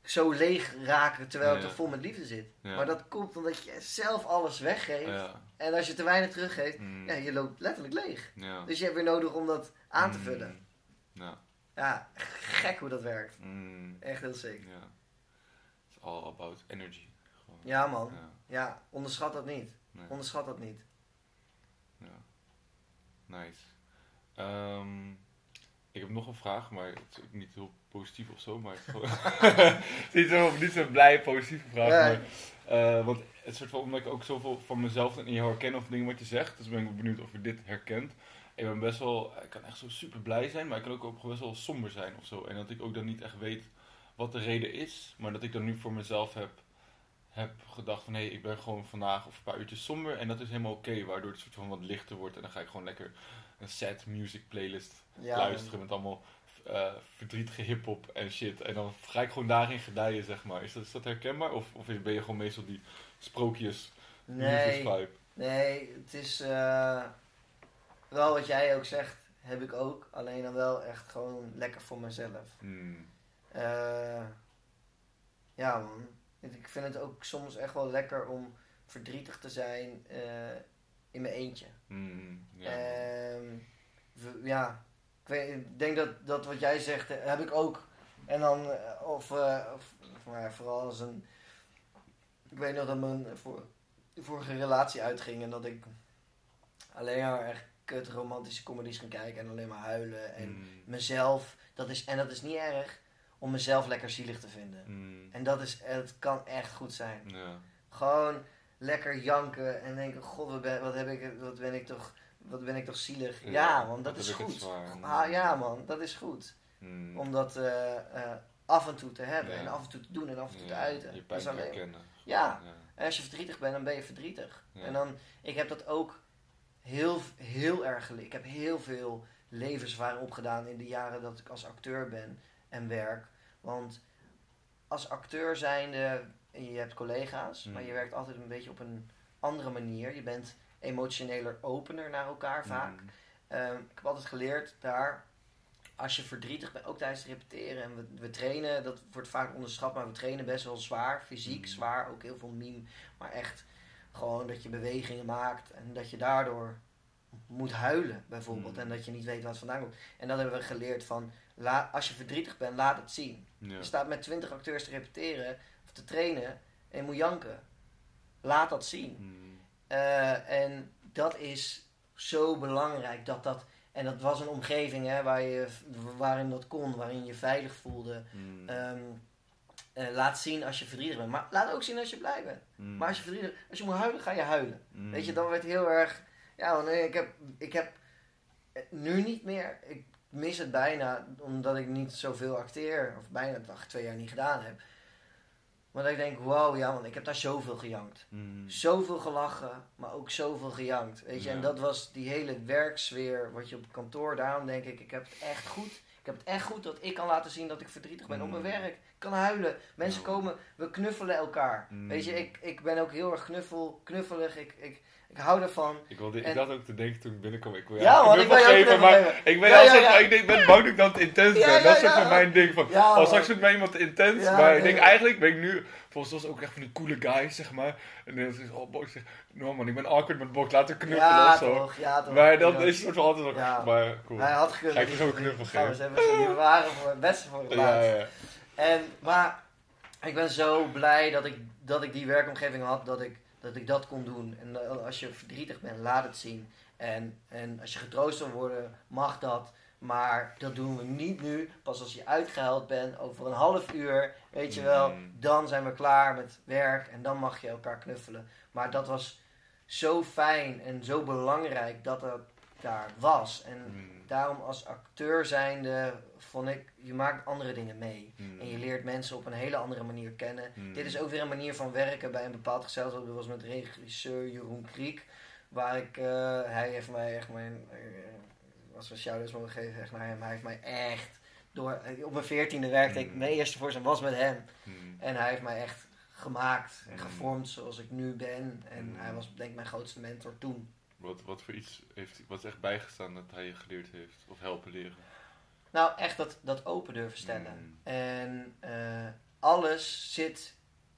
zo leeg raken terwijl Ja. er vol met liefde zit. Maar dat komt omdat je zelf alles weggeeft. En als je te weinig teruggeeft, Mm. ja, je loopt letterlijk leeg. Dus je hebt weer nodig om dat aan te Mm. vullen. Ja. Ja, gek hoe dat werkt. Mm. Echt heel sick. Ja. It's all about energy. Gewoon. Ja man, Ja. ja, onderschat dat niet. Nee. Onderschat dat niet. Ja. Nice. Ehm, ik heb nog een vraag, maar het is ook niet heel positief of zo, maar het is niet zo, niet zo'n blij, positieve vraag. Maar, eh, want het soort van, omdat ik ook zoveel van mezelf in jou herken of dingen wat je zegt, dus ben ik benieuwd of je dit herkent. Ik ben best wel, ik kan echt zo super blij zijn, maar ik kan ook, best wel somber zijn of zo. En dat ik ook dan niet echt weet wat de reden is, maar dat ik dan nu voor mezelf heb, heb gedacht van hé, ik ben gewoon vandaag of een paar uurtjes somber en dat is helemaal oké, waardoor het soort van wat lichter wordt en dan ga ik gewoon lekker een sad music playlist Ja, luisteren met allemaal eh, verdrietige hip-hop en shit. En dan ga ik gewoon daarin gedijen, zeg maar. Is dat, is dat herkenbaar? Of, of ben je gewoon meestal die sprookjes Nee, vibe? nee, het is eh, wel wat jij ook zegt, heb ik ook. Alleen dan wel echt gewoon lekker voor mezelf. Hmm. Eh, ja man, ik vind het ook soms echt wel lekker om verdrietig te zijn. in mijn eentje. Mm, ja. Ehm, ja, ik, weet, denk dat, dat wat jij zegt, eh, heb ik ook. En dan, eh, of, eh, of maar ja, vooral als een. Ik weet nog dat mijn voor, vorige relatie uitging en dat ik alleen maar echt kut romantische comedies ging kijken en alleen maar huilen. En Mm, mezelf, dat is, en dat is niet erg, om mezelf lekker zielig te vinden. mm, En dat is, het kan echt goed zijn. ja. Gewoon lekker janken en denken, god, wat ben, wat heb ik, wat ben ik toch, wat ben ik toch zielig. Ja, Ja, man, dat is goed. zwaar. Ah, ja, man, dat is goed. Mm, Om dat eh, eh, af en toe te hebben Ja. en af en toe te doen en af en toe te uiten. Je Dat pijn herkennen. Ja. En als je verdrietig bent, dan ben je verdrietig. En dan, ik heb dat ook heel, heel erg geleerd. Ik heb heel veel levenservaring opgedaan in de jaren dat ik als acteur ben en werk. Want als acteur zijnde, je hebt collega's, Mm. maar je werkt altijd een beetje op een andere manier. Je bent emotioneler opener naar elkaar vaak. Mm, Ehm, ik heb altijd geleerd daar, als je verdrietig bent, ook tijdens het repeteren. En we, we trainen, dat wordt vaak onderschat, maar we trainen best wel zwaar. Fysiek Mhm. zwaar, ook heel veel mime. Maar echt gewoon dat je bewegingen maakt en dat je daardoor moet huilen, bijvoorbeeld. En dat je niet weet het vandaan komt. En dat hebben we geleerd van, la, als je verdrietig bent, laat het zien. ja. Je staat met twintig acteurs te repeteren te trainen en je moet janken. Laat dat zien. Mm, Eh, en dat is zo belangrijk dat dat. En dat was een omgeving hè, waar je, waarin dat kon, waarin je veilig voelde. mm, Ehm, eh, laat zien als je verdrietig bent. Maar laat ook zien als je blij bent. mm, Maar als je verdrietig als je moet huilen, ga je huilen. mm, Weet je, dan werd heel erg. Ja, want ik heb, ik heb eh, nu niet meer. Ik mis het bijna, omdat ik niet zoveel acteer. Of bijna dag twee jaar niet gedaan heb. Dat ik denk, wow, ja, want ik heb daar zoveel gejankt. mm, Zoveel gelachen, maar ook zoveel gejankt. Weet je, Ja. en dat was die hele werksfeer wat je op kantoor. Daarom denk ik, ik heb het echt goed. Ik heb het echt goed dat ik kan laten zien dat ik verdrietig ben op mijn Mm. werk. Ik kan huilen. Mensen Ja. komen, we knuffelen elkaar. Mm. Weet je, ik, ik ben ook heel erg knuffel, knuffelig. Ik, ik, ik hou ervan. Ik, wilde, ik En- dacht ook te denken toen ik binnenkwam. Ik wil Ja, man, een ik wil ook geven, maar ik ben Ja, ja, ja. ik denk, ben bang dat ik dan intens Ja, ben. ja, dat is ja. even mijn ding van. Ja, oh, straks mij iemand te intens. Ja, maar ik denk eigenlijk ben ik nu. Volgens was ook echt van die coole guys, zeg maar. En dan is oh, box, zeg, no man, ik ben awkward met box, laten we knuffelen Ja, of zo. toch, ja, toch. Maar dan Ja. is het soort van altijd. Ja. Maar cool. Hij had gekund. Ga ik zo een knuffel we geven? even die waren voor het beste voor het Ja, laatst. ja. En, maar ik ben zo blij dat ik, dat ik die werkomgeving had, dat ik, dat ik dat kon doen. En eh, als je verdrietig bent, laat het zien. En, en als je getroost wil worden, mag dat. Maar dat doen we niet nu. Pas als je uitgehuild bent, over een half uur, weet je wel, Mm. dan zijn we klaar met werk en dan mag je elkaar knuffelen. Maar dat was zo fijn en zo belangrijk dat dat daar was. En Mm, daarom als acteur zijnde vond ik, je maakt andere dingen mee. mm, En je leert mensen op een hele andere manier kennen. mm. Dit is ook weer een manier van werken bij een bepaald gezelschap. Dat was met regisseur Jeroen Kriek. Waar ik, eh, hij heeft mij echt mijn, eh, als we shout-outs mogen geven echt naar hem. Hij heeft mij echt, door, op mijn veertiende werkte ik, Mm. mijn eerste voorstelling was met hem. En hij heeft mij echt gemaakt en gevormd zoals ik nu ben. En hij was denk ik mijn grootste mentor toen. Wat, wat voor iets heeft hij, wat is echt bijgestaan dat hij je geleerd heeft? Of helpen leren? Nou, echt dat, dat open durven stellen. Mm. En eh, alles zit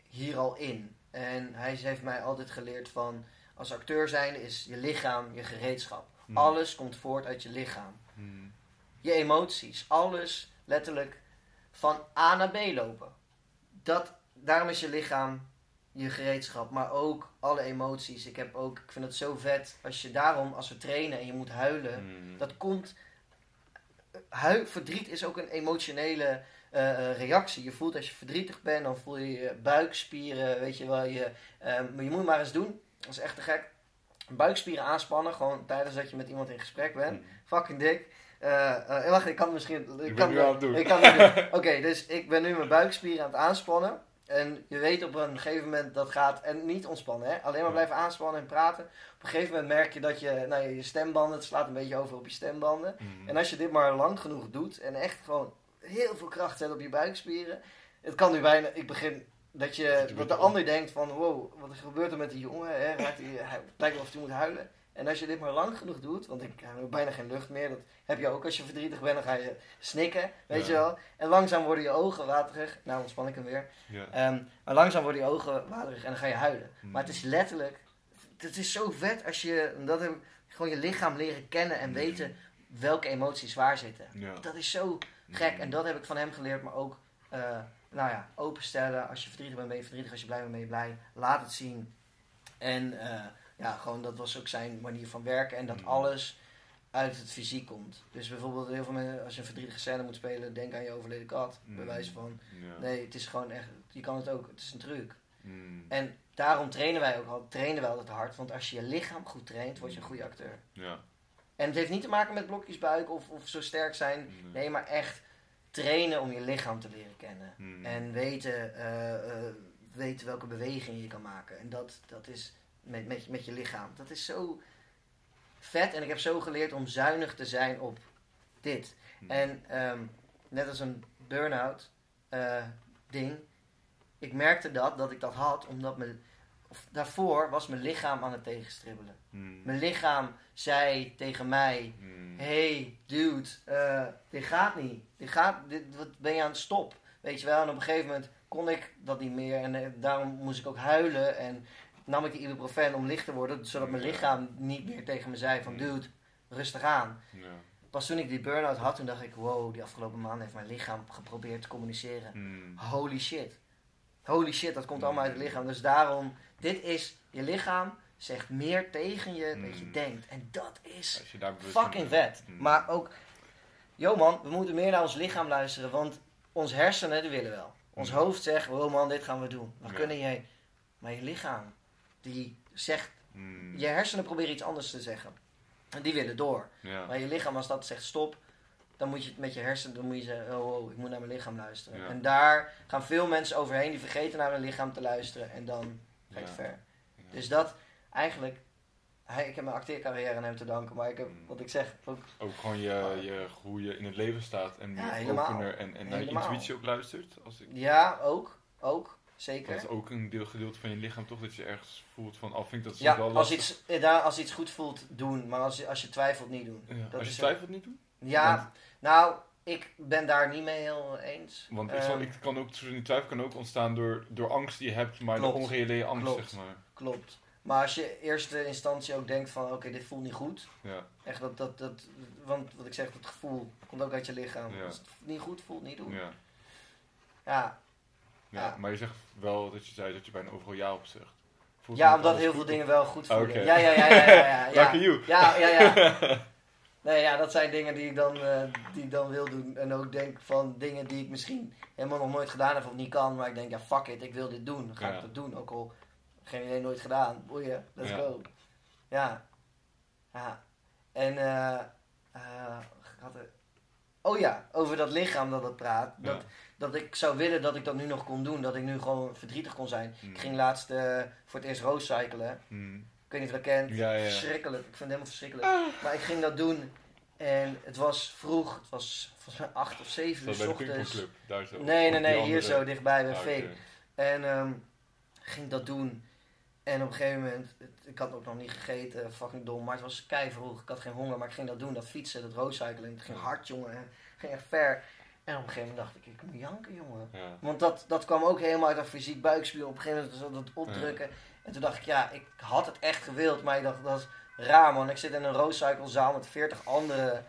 hier al in. En hij heeft mij altijd geleerd van... Als acteur zijn is je lichaam je gereedschap. Mm. Alles komt voort uit je lichaam. Mm, Je emoties. Alles letterlijk van A naar B lopen. Dat, daarom is je lichaam je gereedschap. Maar ook alle emoties. Ik, heb ook, ik vind het zo vet. Als je daarom, als we trainen en je moet huilen... mm, Dat komt. Hui, verdriet is ook een emotionele eh, eh, reactie. Je voelt als je verdrietig bent, dan voel je je buikspieren, weet je wel. Je, eh, maar je moet het maar eens doen. Dat is echt te gek. Buikspieren aanspannen, gewoon tijdens dat je met iemand in gesprek bent. mm. Fucking dik. Eh, wacht, ik kan het misschien. Ik, ben kan nu aan het doen. Ik kan het doen. Oké, dus ik ben nu mijn buikspieren aan het aanspannen. En je weet op een gegeven moment dat gaat. En niet ontspannen, hè? alleen maar blijven aanspannen en praten. Op een gegeven moment merk je dat je, nou, je stembanden, het slaat een beetje over op je stembanden. Mm. En als je dit maar lang genoeg doet en echt gewoon heel veel kracht zet op je buikspieren. Het kan nu bijna, ik begin dat, je, dat de ander denkt van wow, wat gebeurt er met die jongen? Hè? Raakt hij, hij lijkt wel of hij moet huilen. En als je dit maar lang genoeg doet, want ik heb bijna geen lucht meer. Dat heb je ook als je verdrietig bent, dan ga je snikken, weet Ja. je wel. En langzaam worden je ogen waterig. Nou ontspan ik hem weer. Ja. Ehm, maar langzaam worden je ogen waterig en dan ga je huilen. Mm. Maar het is letterlijk, het is zo vet als je, dat heb ik, gewoon je lichaam leren kennen en Mhm. weten welke emoties waar zitten. Ja. Dat is zo gek Mhm. en dat heb ik van hem geleerd, maar ook, eh, nou ja, openstellen. Als je verdrietig bent, ben je verdrietig. Als je blij bent, ben je blij. Laat het zien. En eh, ja, gewoon dat was ook zijn manier van werken en dat Mhm. alles uit het fysiek komt. Dus bijvoorbeeld heel veel mensen, als je een verdrietige scène moet spelen, denk aan je overleden kat. Bij Mhm. wijze van, Ja. nee, het is gewoon echt, je kan het ook, het is een truc. Mm. En daarom trainen wij ook al, trainen wij altijd hard. Want als je je lichaam goed traint, word je een goede acteur. Ja. En het heeft niet te maken met blokjes buik of, of zo sterk zijn. Nee. Nee, maar echt trainen om je lichaam te leren kennen. Mm. En weten, eh, eh, weten welke bewegingen je kan maken. En dat, dat is met, met, met je lichaam. Dat is zo vet. En ik heb zo geleerd om zuinig te zijn op dit. Mm. En ehm, net als een burn-out eh, ding. Ik merkte dat, dat ik dat had, omdat mijn, of daarvoor was mijn lichaam aan het tegenstribbelen. Mm. Mijn lichaam zei tegen mij, Mm. hey dude, eh, dit gaat niet. Dit gaat, dit, wat ben je aan het stop? Weet je wel, en op een gegeven moment kon ik dat niet meer. En eh, daarom moest ik ook huilen. En nam ik de ibuprofen om licht te worden. Zodat mijn lichaam niet meer tegen me zei van dude, rustig aan. Ja. Pas toen ik die burn-out had, toen dacht ik, wow, die afgelopen maanden heeft mijn lichaam geprobeerd te communiceren. Mm. Holy shit. Holy shit, dat komt Mm. allemaal uit het lichaam. Dus daarom, dit is, je lichaam zegt meer tegen je dan Mm. je denkt. En dat is fucking vet. Maar ook, yo man, we moeten meer naar ons lichaam luisteren. Want ons hersenen, die willen wel. Ons hoofd zegt, oh man, dit gaan we doen. We Ja. kunnen je. Maar je lichaam, die zegt, Mm. je hersenen proberen iets anders te zeggen. En die willen door. Ja. Maar je lichaam, als dat zegt stop, dan moet je het met je hersenen, dan moet je zeggen, oh, oh ik moet naar mijn lichaam luisteren. Ja. En daar gaan veel mensen overheen, die vergeten naar hun lichaam te luisteren. En dan ga je Ja. ver. Dus dat, eigenlijk, hij, ik heb mijn acteercarrière aan hem te danken. Maar ik heb, Mm. wat ik zeg, ook Ook gewoon je, je, hoe je in het leven staat en Ja, opener en, en naar je intuïtie ook luistert. Als ik, Ja, ook. Ook. Dat Zeker. is ook een deel, gedeelte van je lichaam toch, dat je ergens voelt van, al vind ik dat Ja, wel als lastig. iets, eh, daar, als iets goed voelt, doen. Maar als, als je twijfelt, niet doen. Ja, dat als je twijfelt niet doen. Ja, nou, ik ben daar niet mee heel eens. Want ik, zal, ik kan ook, die twijfel kan ook ontstaan door, door angst die je hebt, maar Klopt. de onreële angst, Klopt. zeg maar. Klopt. Maar als je in eerste instantie ook denkt van, oké, dit voelt niet goed. Ja, Echt dat, dat, dat, want wat ik zeg, dat gevoel komt ook uit je lichaam. Ja. Als het niet goed voelt, niet doen. ja, Ja, ja. Maar je zegt wel dat je zei dat je bijna overal ja op zegt. Voelt ja omdat heel veel dingen wel goed voelen. Oké. Ja, ja, ja, ja, ja, ja, you. Ja, ja, ja. Nee, ja, dat zijn dingen die ik, dan, eh, die ik dan wil doen. En ook denk van dingen die ik misschien helemaal nog nooit gedaan heb of niet kan. Maar ik denk, ja, fuck it, ik wil dit doen. Dan ga Ja. ik dat doen. Ook al geen idee, nooit gedaan. Boeien, let's Ja. go. Ja. Ja. En, eh... had er- Oh ja, over dat lichaam dat het praat. Dat, Ja. Dat ik zou willen dat ik dat nu nog kon doen. Dat ik nu gewoon verdrietig kon zijn. Mm. Ik ging laatst eh, voor het eerst roadcyclen. Mm. Ik weet niet of je dat kent. Ja, ja. Verschrikkelijk. Ik vind het helemaal verschrikkelijk. Maar ik ging dat doen. En het was vroeg. Het was volgens mij acht of zeven uur ochtends. daar zo. Nee, nee, nee. Hier zo dichtbij bij Ah. En ehm, ging dat doen. En op een gegeven moment, het- ik had ook nog niet gegeten, fucking dom, maar het was kei vroeg. Ik had geen honger, maar ik ging dat doen, dat fietsen, dat roadcyclen. Het ging hard, jongen. Het ging echt ver. En op een gegeven moment dacht ik, ik moet janken, jongen. Ja. Want dat, dat kwam ook helemaal uit dat fysiek buikspier. Op een gegeven moment dat opdrukken. En toen dacht ik, ja, ik had het echt gewild. Maar ik dacht, dat is raar, man. Ik zit in een roadcyclezaal met 40 anderen.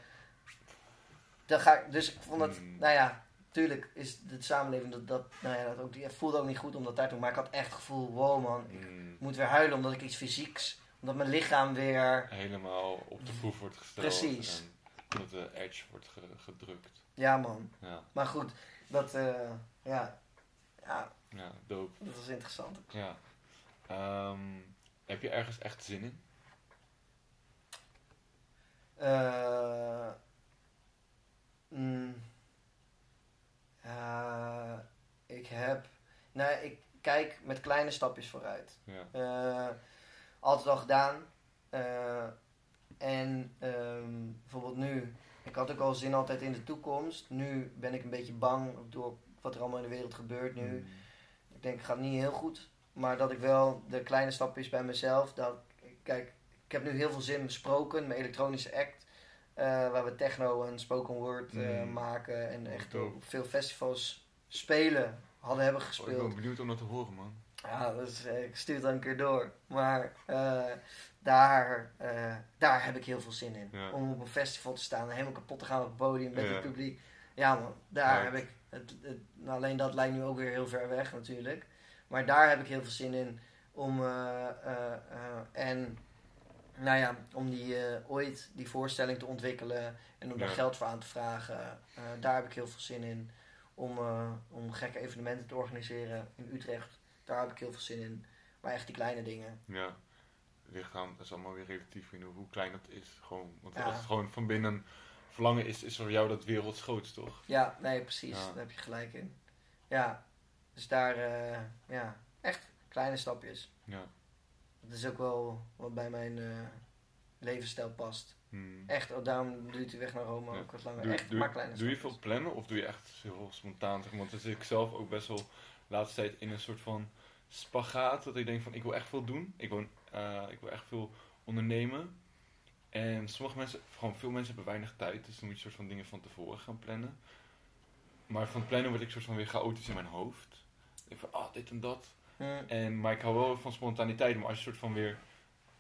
Dan ga ik, dus ik vond dat, Hmm. nou ja, tuurlijk is het samenleving dat, dat, nou ja, dat ook, het voelde ook niet goed om dat daar te doen. Maar ik had echt het gevoel, wow man, ik Mm. moet weer huilen omdat ik iets fysieks, omdat mijn lichaam weer, Helemaal op de proef wordt gesteld. Precies. En omdat de edge wordt ge- gedrukt. Ja man. Ja, Maar goed, dat, eh, ja, ja, ja, dope. dat was interessant. Ja. Ehm, heb je ergens echt zin in? Mm, eh, ik heb. Nee, ik kijk met kleine stapjes vooruit. Ja. Eh, altijd al gedaan. En ehm, bijvoorbeeld nu. Ik had ook al zin altijd in de toekomst. Nu ben ik een beetje bang door wat er allemaal in de wereld gebeurt nu. Mm. Ik denk, het gaat niet heel goed. Maar dat ik wel de kleine stapjes bij mezelf. Dat, kijk, ik heb nu heel veel zin in Spoken, mijn elektronische act. eh, waar we techno en spoken word eh, Mm. maken. En echt op veel festivals spelen. Hadden hebben Oh, ik gespeeld. ben benieuwd om dat te horen, man. Ja, dus, eh, ik stuur het dan een keer door. Maar daar, eh, daar heb ik heel veel zin in. Ja. Om op een festival te staan en helemaal kapot te gaan op het podium met Ja. het publiek. Ja man, daar heb ik... Het, het, nou, alleen dat lijkt nu ook weer heel ver weg natuurlijk. Maar daar heb ik heel veel zin in. Om, eh, eh, en nou ja, om die, ooit die voorstelling te ontwikkelen en om daar geld voor aan te vragen. daar heb ik heel veel zin in. Om, om gekke evenementen te organiseren in Utrecht. Daar heb ik heel veel zin in. Maar echt die kleine dingen. Ja. Lichaam, dat is allemaal weer relatief in hoe klein dat is. Gewoon, want Ja. als het gewoon van binnen verlangen is, is voor jou dat wereldsgroots, toch? Ja, nee, precies. Ja. Daar heb je gelijk in. Ja, dus daar, eh, ja, echt kleine stapjes. Ja. Dat is ook wel wat bij mijn eh, levensstijl past. Hmm. Echt, oh, daarom duurt die weg naar Rome Ja. ook wat langer. Doe, echt, doe, maar kleine doe je stapjes. veel plannen of doe je echt heel spontaan? zeg maar? Want dan zit ik zelf ook best wel de laatste tijd in een soort van spagaat. Dat ik denk van ik wil echt veel doen. Ik wil, eh, ik wil echt veel ondernemen. En sommige mensen, gewoon veel mensen hebben weinig tijd. Dus dan moet je soort van dingen van tevoren gaan plannen. Maar van plannen word ik soort van weer chaotisch in mijn hoofd. Ik van, ah, dit en dat. En, maar ik hou wel van spontaniteit. Maar als je soort van weer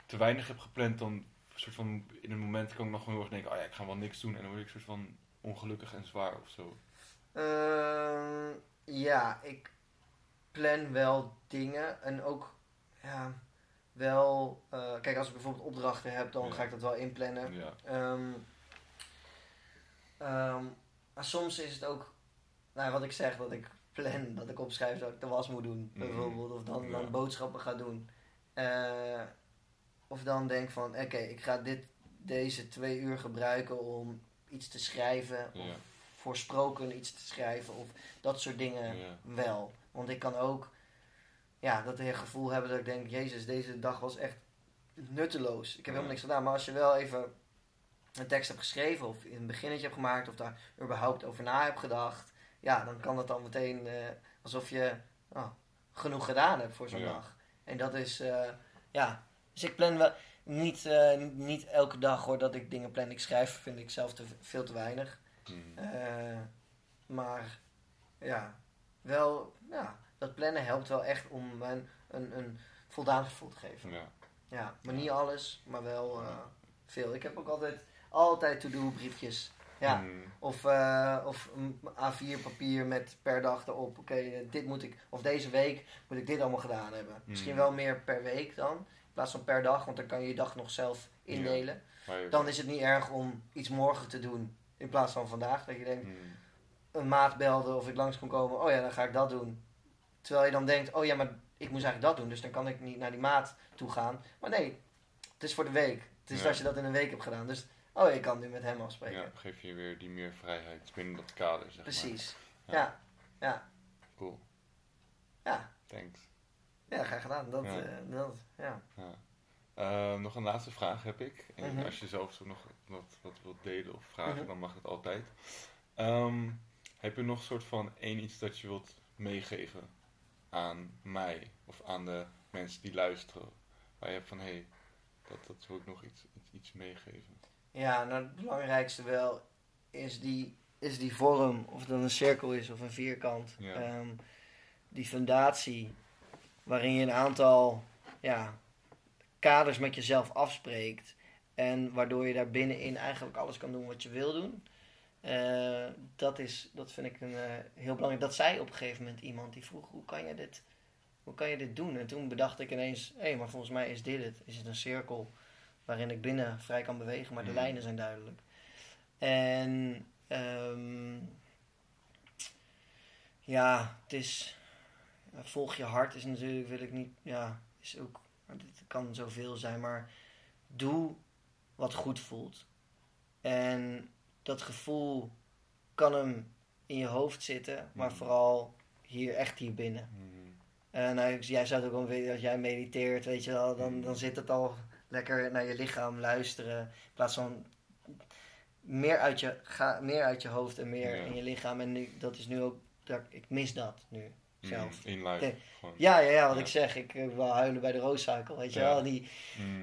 te weinig hebt gepland, dan soort van in een moment kan ik nog gewoon heel erg denken, oh ja, ik ga wel niks doen. En dan word ik soort van ongelukkig en zwaar of zo. Ehm, ja, ik plan wel dingen en ook ja, wel. eh, kijk, als ik bijvoorbeeld opdrachten heb, dan Ja. ga ik dat wel inplannen. Ja. Ehm, ehm, maar soms is het ook, nou, wat ik zeg, dat ik plan, dat ik opschrijf dat ik de was moet doen, Mhm. bijvoorbeeld, of dan, dan boodschappen ga doen. Eh, of dan denk van, oké, ik ga dit, deze twee uur gebruiken om iets te schrijven, of voorsproken iets te schrijven, of dat soort dingen wel. Want ik kan ook, ja, dat hele gevoel hebben dat ik denk, jezus, deze dag was echt nutteloos. Ik heb helemaal niks gedaan. Maar als je wel even een tekst hebt geschreven of in een beginnetje hebt gemaakt of daar überhaupt over na hebt gedacht, ja, dan kan het dan meteen eh, alsof je oh, genoeg gedaan hebt voor zo'n Ja. dag. En dat is, eh, ja, dus ik plan wel niet, eh, niet elke dag hoor dat ik dingen plan. Ik schrijf vind ik zelf te, veel te weinig. Hmm. Maar ja, wel, ja, dat plannen helpt wel echt om een, een, een voldaan gevoel te geven. Ja. Ja, maar niet alles, maar wel eh, veel. Ik heb ook altijd, altijd to-do briefjes. Ja. Hmm. Of, eh, of een A4 papier met per dag erop. Oké, eh, dit moet ik, of deze week moet ik dit allemaal gedaan hebben. Misschien Mm. wel meer per week dan. In plaats van per dag, want dan kan je je dag nog zelf indelen. Dan is het niet erg om iets morgen te doen in plaats van vandaag. Dat je denkt, Hmm. een maat belde of ik langs kon komen. Oh ja, dan ga ik dat doen. Terwijl je dan denkt, oh ja, maar ik moest eigenlijk dat doen. Dus dan kan ik niet naar die maat toe gaan. Maar nee, het is voor de week. Het is Ja. als je dat in een week hebt gedaan. Dus, oh ik kan nu met hem afspreken. Ja, geef je weer die meer vrijheid binnen dat kader, zeg maar. Precies. Ja. Ja. Ja. Cool. Ja. Thanks. Ja, graag gedaan. Dat, Ja. eh, dat, ja. Ja. Eh, nog een laatste vraag heb ik. En Mhm. als je zelf zo nog wat, wat wilt delen of vragen, Mhm. dan mag het altijd. Ehm, heb je nog een soort van één iets dat je wilt meegeven aan mij of aan de mensen die luisteren? Waar je hebt van hé, hey, dat, dat wil ik nog iets, iets, iets meegeven. Ja, nou het belangrijkste wel is die, is die vorm. Of dan een cirkel is of een vierkant. Ja. Ehm, die fundatie waarin je een aantal ja, kaders met jezelf afspreekt. En waardoor je daar binnenin eigenlijk alles kan doen wat je wil doen. Eh, dat, is, dat vind ik een, eh, heel belangrijk. Dat zei op een gegeven moment iemand die vroeg: hoe kan je dit, hoe kan je dit doen? En toen bedacht ik ineens: hé, maar volgens mij is dit het. Is het een cirkel waarin ik binnen vrij kan bewegen, maar de Mm. lijnen zijn duidelijk. En ehm, ja, het is. ja, Volg je hart is natuurlijk, wil ik niet. Ja, is ook. Het kan zoveel zijn, maar doe wat goed voelt. En dat gevoel kan hem in je hoofd zitten, maar Mhm. vooral hier echt hier binnen. En nou, jij zou het ook wel weten, als jij mediteert, weet je wel, dan, dan zit het al lekker naar je lichaam luisteren. In plaats van meer uit je, ga, meer uit je hoofd en meer Ja. in je lichaam. En nu, dat is nu ook, dat, ik mis dat nu zelf. In live. Ja, ja, ja, wat Ja. ik zeg, ik eh, wil huilen bij de rooscycle, weet je Ja. wel. Die.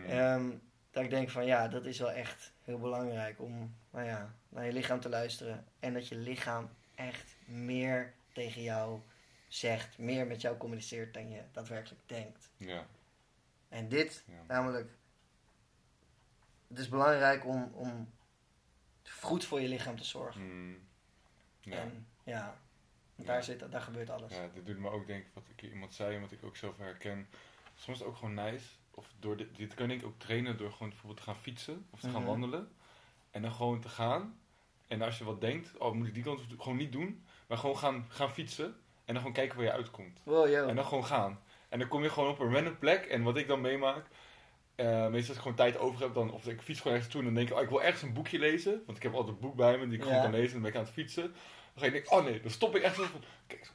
Ehm, dat ik denk van ja, dat is wel echt heel belangrijk om nou ja, naar je lichaam te luisteren. En dat je lichaam echt meer tegen jou zegt, meer met jou communiceert dan je daadwerkelijk denkt. Ja. En dit, Ja. namelijk, het is belangrijk om, om goed voor je lichaam te zorgen. Mm. Ja. En ja, Ja. daar, zit, daar gebeurt alles. Ja, dit doet me ook denken wat ik iemand zei en wat ik ook zelf herken. Soms is het ook gewoon nice. Of door dit, dit kan ik ook trainen door gewoon bijvoorbeeld te gaan fietsen of te gaan Mhm. wandelen. En dan gewoon te gaan. En als je wat denkt, oh moet ik die kant gewoon niet doen. Maar gewoon gaan, gaan fietsen. En dan gewoon kijken waar je uitkomt. Wow. En dan gewoon gaan. En dan kom je gewoon op een random plek. En wat ik dan meemaak. eh, meestal als ik gewoon tijd over heb, dan, of ik fiets gewoon ergens toe en dan denk ik, oh, ik wil ergens een boekje lezen. Want ik heb altijd een boek bij me die ik gewoon kan lezen en dan ben ik aan het fietsen. Dan ga je denken, oh nee, dan stop ik echt zo van, kijk, ik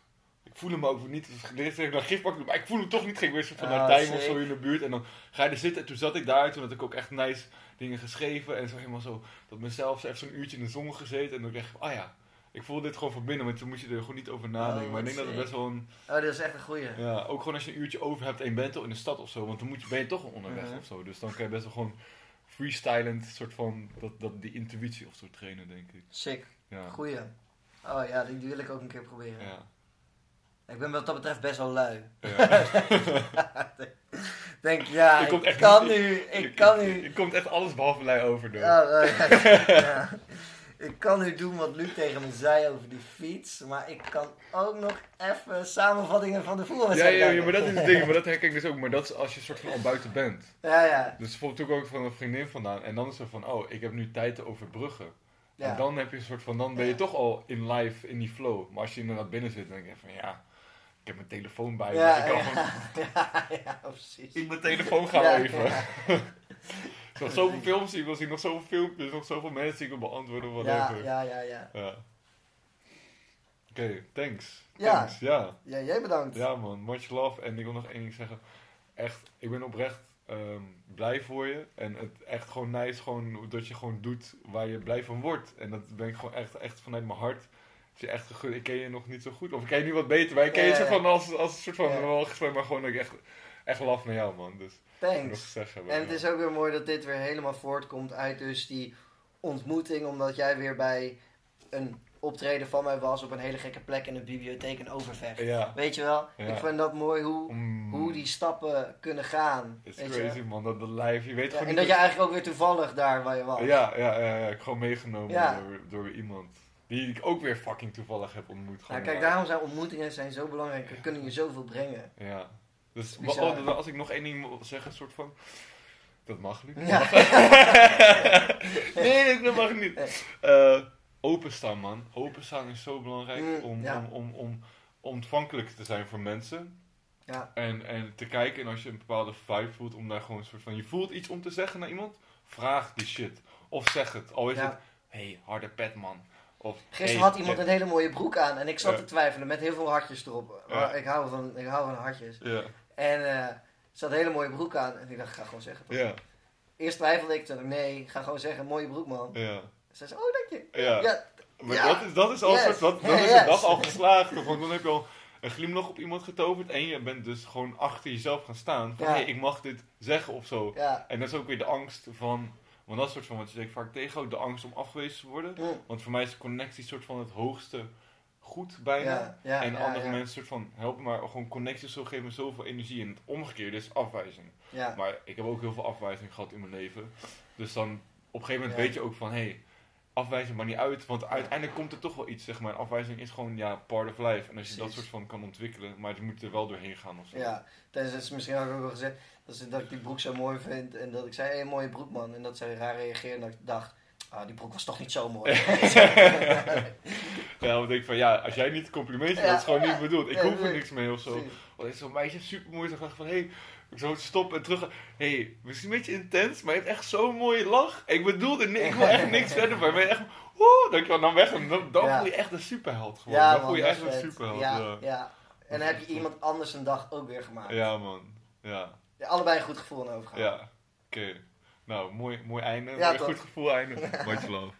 voel hem ook niet. Dus de eerste keer dan gif pakken, maar ik voel hem toch niet. Ging weer zo van Ah, naar Tijm of zo in de buurt. En dan ga je er zitten. En toen zat ik daar, toen had ik ook echt nice dingen geschreven. En zo helemaal zo, dat mezelf even zo'n uurtje in de zon gezeten. En dan dacht ik, oh ja, ik voel dit gewoon van binnen. Maar toen moet je er gewoon niet over nadenken. Oh, maar ik denk dat het best wel een... Oh, dat is echt een goeie. Ja, ook gewoon als je een uurtje over hebt en je bent al in de stad of zo, want dan moet je, ben je toch al onderweg Mhm. of zo. Dus dan kan je best wel gewoon freestylend soort van dat, dat, die intuïtie of zo trainen, denk ik. Sick. Ja. Goeie. Oh ja, die die wil ik ook een keer proberen. Ja. Ik ben wat dat betreft best wel lui. ja. denk, ja, ik, kan nu, ik kan nu... Je komt echt alles behalve lei over door. Oh, ja. Ja. Ik kan nu doen wat Luc tegen me zei over die fiets, maar ik kan ook nog even samenvattingen van de Ja, voetbalwedstrijd ja, ja, kijken. maar dat is het ding, maar dat herken ik dus ook. Maar dat is als je soort van al buiten bent. Ja, ja. Dus bijvoorbeeld ook van een vriendin vandaan. En dan is het van, oh, ik heb nu tijd te overbruggen. ja. En dan heb je een soort van, dan ben je Ja. toch al in live, in die flow. Maar als je inderdaad binnen zit, dan denk je van, ja, heb mijn telefoon bij me. ja, ik kan ja, gewoon ja, ja, precies. in mijn telefoon gaan Ja, even. ja. nog zoveel films die ik wil zien, nog zoveel filmpjes, nog zoveel mensen die ik wil beantwoorden, whatever. ja, ja, ja. Ja. Oké, thanks. Ja. Thanks, ja. Ja, jij bedankt. Ja man, much love. En ik wil nog één ding zeggen. Echt, ik ben oprecht ehm, blij voor je. En het echt gewoon nice gewoon, dat je gewoon doet waar je blij van wordt. En dat ben ik gewoon echt, echt vanuit mijn hart. Als je echt ik ken je nog niet zo goed. Of ik ken je nu wat beter. Maar ik ken je zo van als, als een soort van gesprek. Maar gewoon dat ik echt, echt love naar jou man. Dus Thanks. En het is ook weer mooi dat dit weer helemaal voortkomt uit dus die ontmoeting, omdat jij weer bij een optreden van mij was op een hele gekke plek in de bibliotheek in Overvecht. Ja. Weet je wel? Ja. Ik vind dat mooi hoe, Mm. hoe die stappen kunnen gaan. It's weet je crazy man, dat, dat live. Je weet Ja, gewoon en dat je eigenlijk ook weer toevallig daar waar je was. Ja, ja, ja, ja, ik gewoon meegenomen door, door iemand. Die ik ook weer fucking toevallig heb ontmoet. Gewoon, kijk, ja. daarom zijn ontmoetingen zijn zo belangrijk. Die kunnen je zoveel brengen. Ja. Dus oh, als ik nog één ding wil zeggen, soort van. Dat mag niet. Ja. nee, dat mag niet. Eh, openstaan, man. Openstaan is zo belangrijk Mm, om, ja. om, om, om ontvankelijk te zijn voor mensen. Ja. En, en te kijken en als je een bepaalde vibe voelt, om daar gewoon een soort van. Je voelt iets om te zeggen naar iemand, vraag die shit. Of zeg het. Al is Ja. het, hey, harde pet, man. Of, Gisteren hey, had iemand een hele mooie broek aan en ik zat Ja. te twijfelen met heel veel hartjes erop. Maar ik, hou van, ik hou van hartjes. Ja, En eh ze had een hele mooie broek aan en ik dacht, ik ga gewoon zeggen. toch? Eerst twijfelde ik, toen nee, ik ga gewoon zeggen, mooie broek man. ja. Ze zei, oh dank je. Ja. Maar dat, is, dat is al Yes. soort, dat, dat is Yes. de dag al geslaagd. Want dan heb je al een glimlach op iemand getoverd. En je bent dus gewoon achter jezelf gaan staan. Van ik mag dit zeggen of zo. En dat is ook weer de angst van. Want dat is soort van wat je zegt vaak tegen. Ook de angst om afgewezen te worden. Mm. Want voor mij is connectie soort van het hoogste goed bijna. Ja, ja, en ja, andere mensen soort van helpen maar gewoon connecties zo geven me zoveel energie. En het omgekeerde is afwijzing. Maar ik heb ook heel veel afwijzing gehad in mijn leven. Dus dan op een gegeven moment weet je ook van hé, hey, afwijzing maar niet uit. Want uiteindelijk komt er toch wel iets, zeg maar. En afwijzing is gewoon ja, part of life. En als je dat soort van kan ontwikkelen, maar je moet er wel doorheen gaan of zo. Ja, tijdens het misschien had ik ook wel gezegd dat, ze, dat ik die broek zo mooi vind. En dat ik zei, hé, mooie broek man. En dat zij raar reageerde en dat ik dacht, ah, die broek was toch niet zo mooi. Ja, want ik van ja, als jij niet een complimentje Ja. dat is gewoon niet bedoeld. Ik hoef er niks mee of zo. Want zo'n meisje super mooi. Dacht van hé, hey, ik zou stoppen en terug. Hé, hey, misschien een beetje intens, maar je hebt echt zo'n mooie lach. Ik bedoel ni- ik wil echt niks verder van. Maar je echt, oeh, dan, dan weg. En dan, dan Ja. voel je echt een superheld gewoon. Ja, dan man, voel je echt een superheld. Ja, Ja, ja. En dan heb je iemand anders een dag ook weer gemaakt. ja man. Ja, allebei een goed gevoel aan overgaan. ja. Oké. Nou, mooi, mooi einde. Mooi toch? goed gevoel einde. Much love.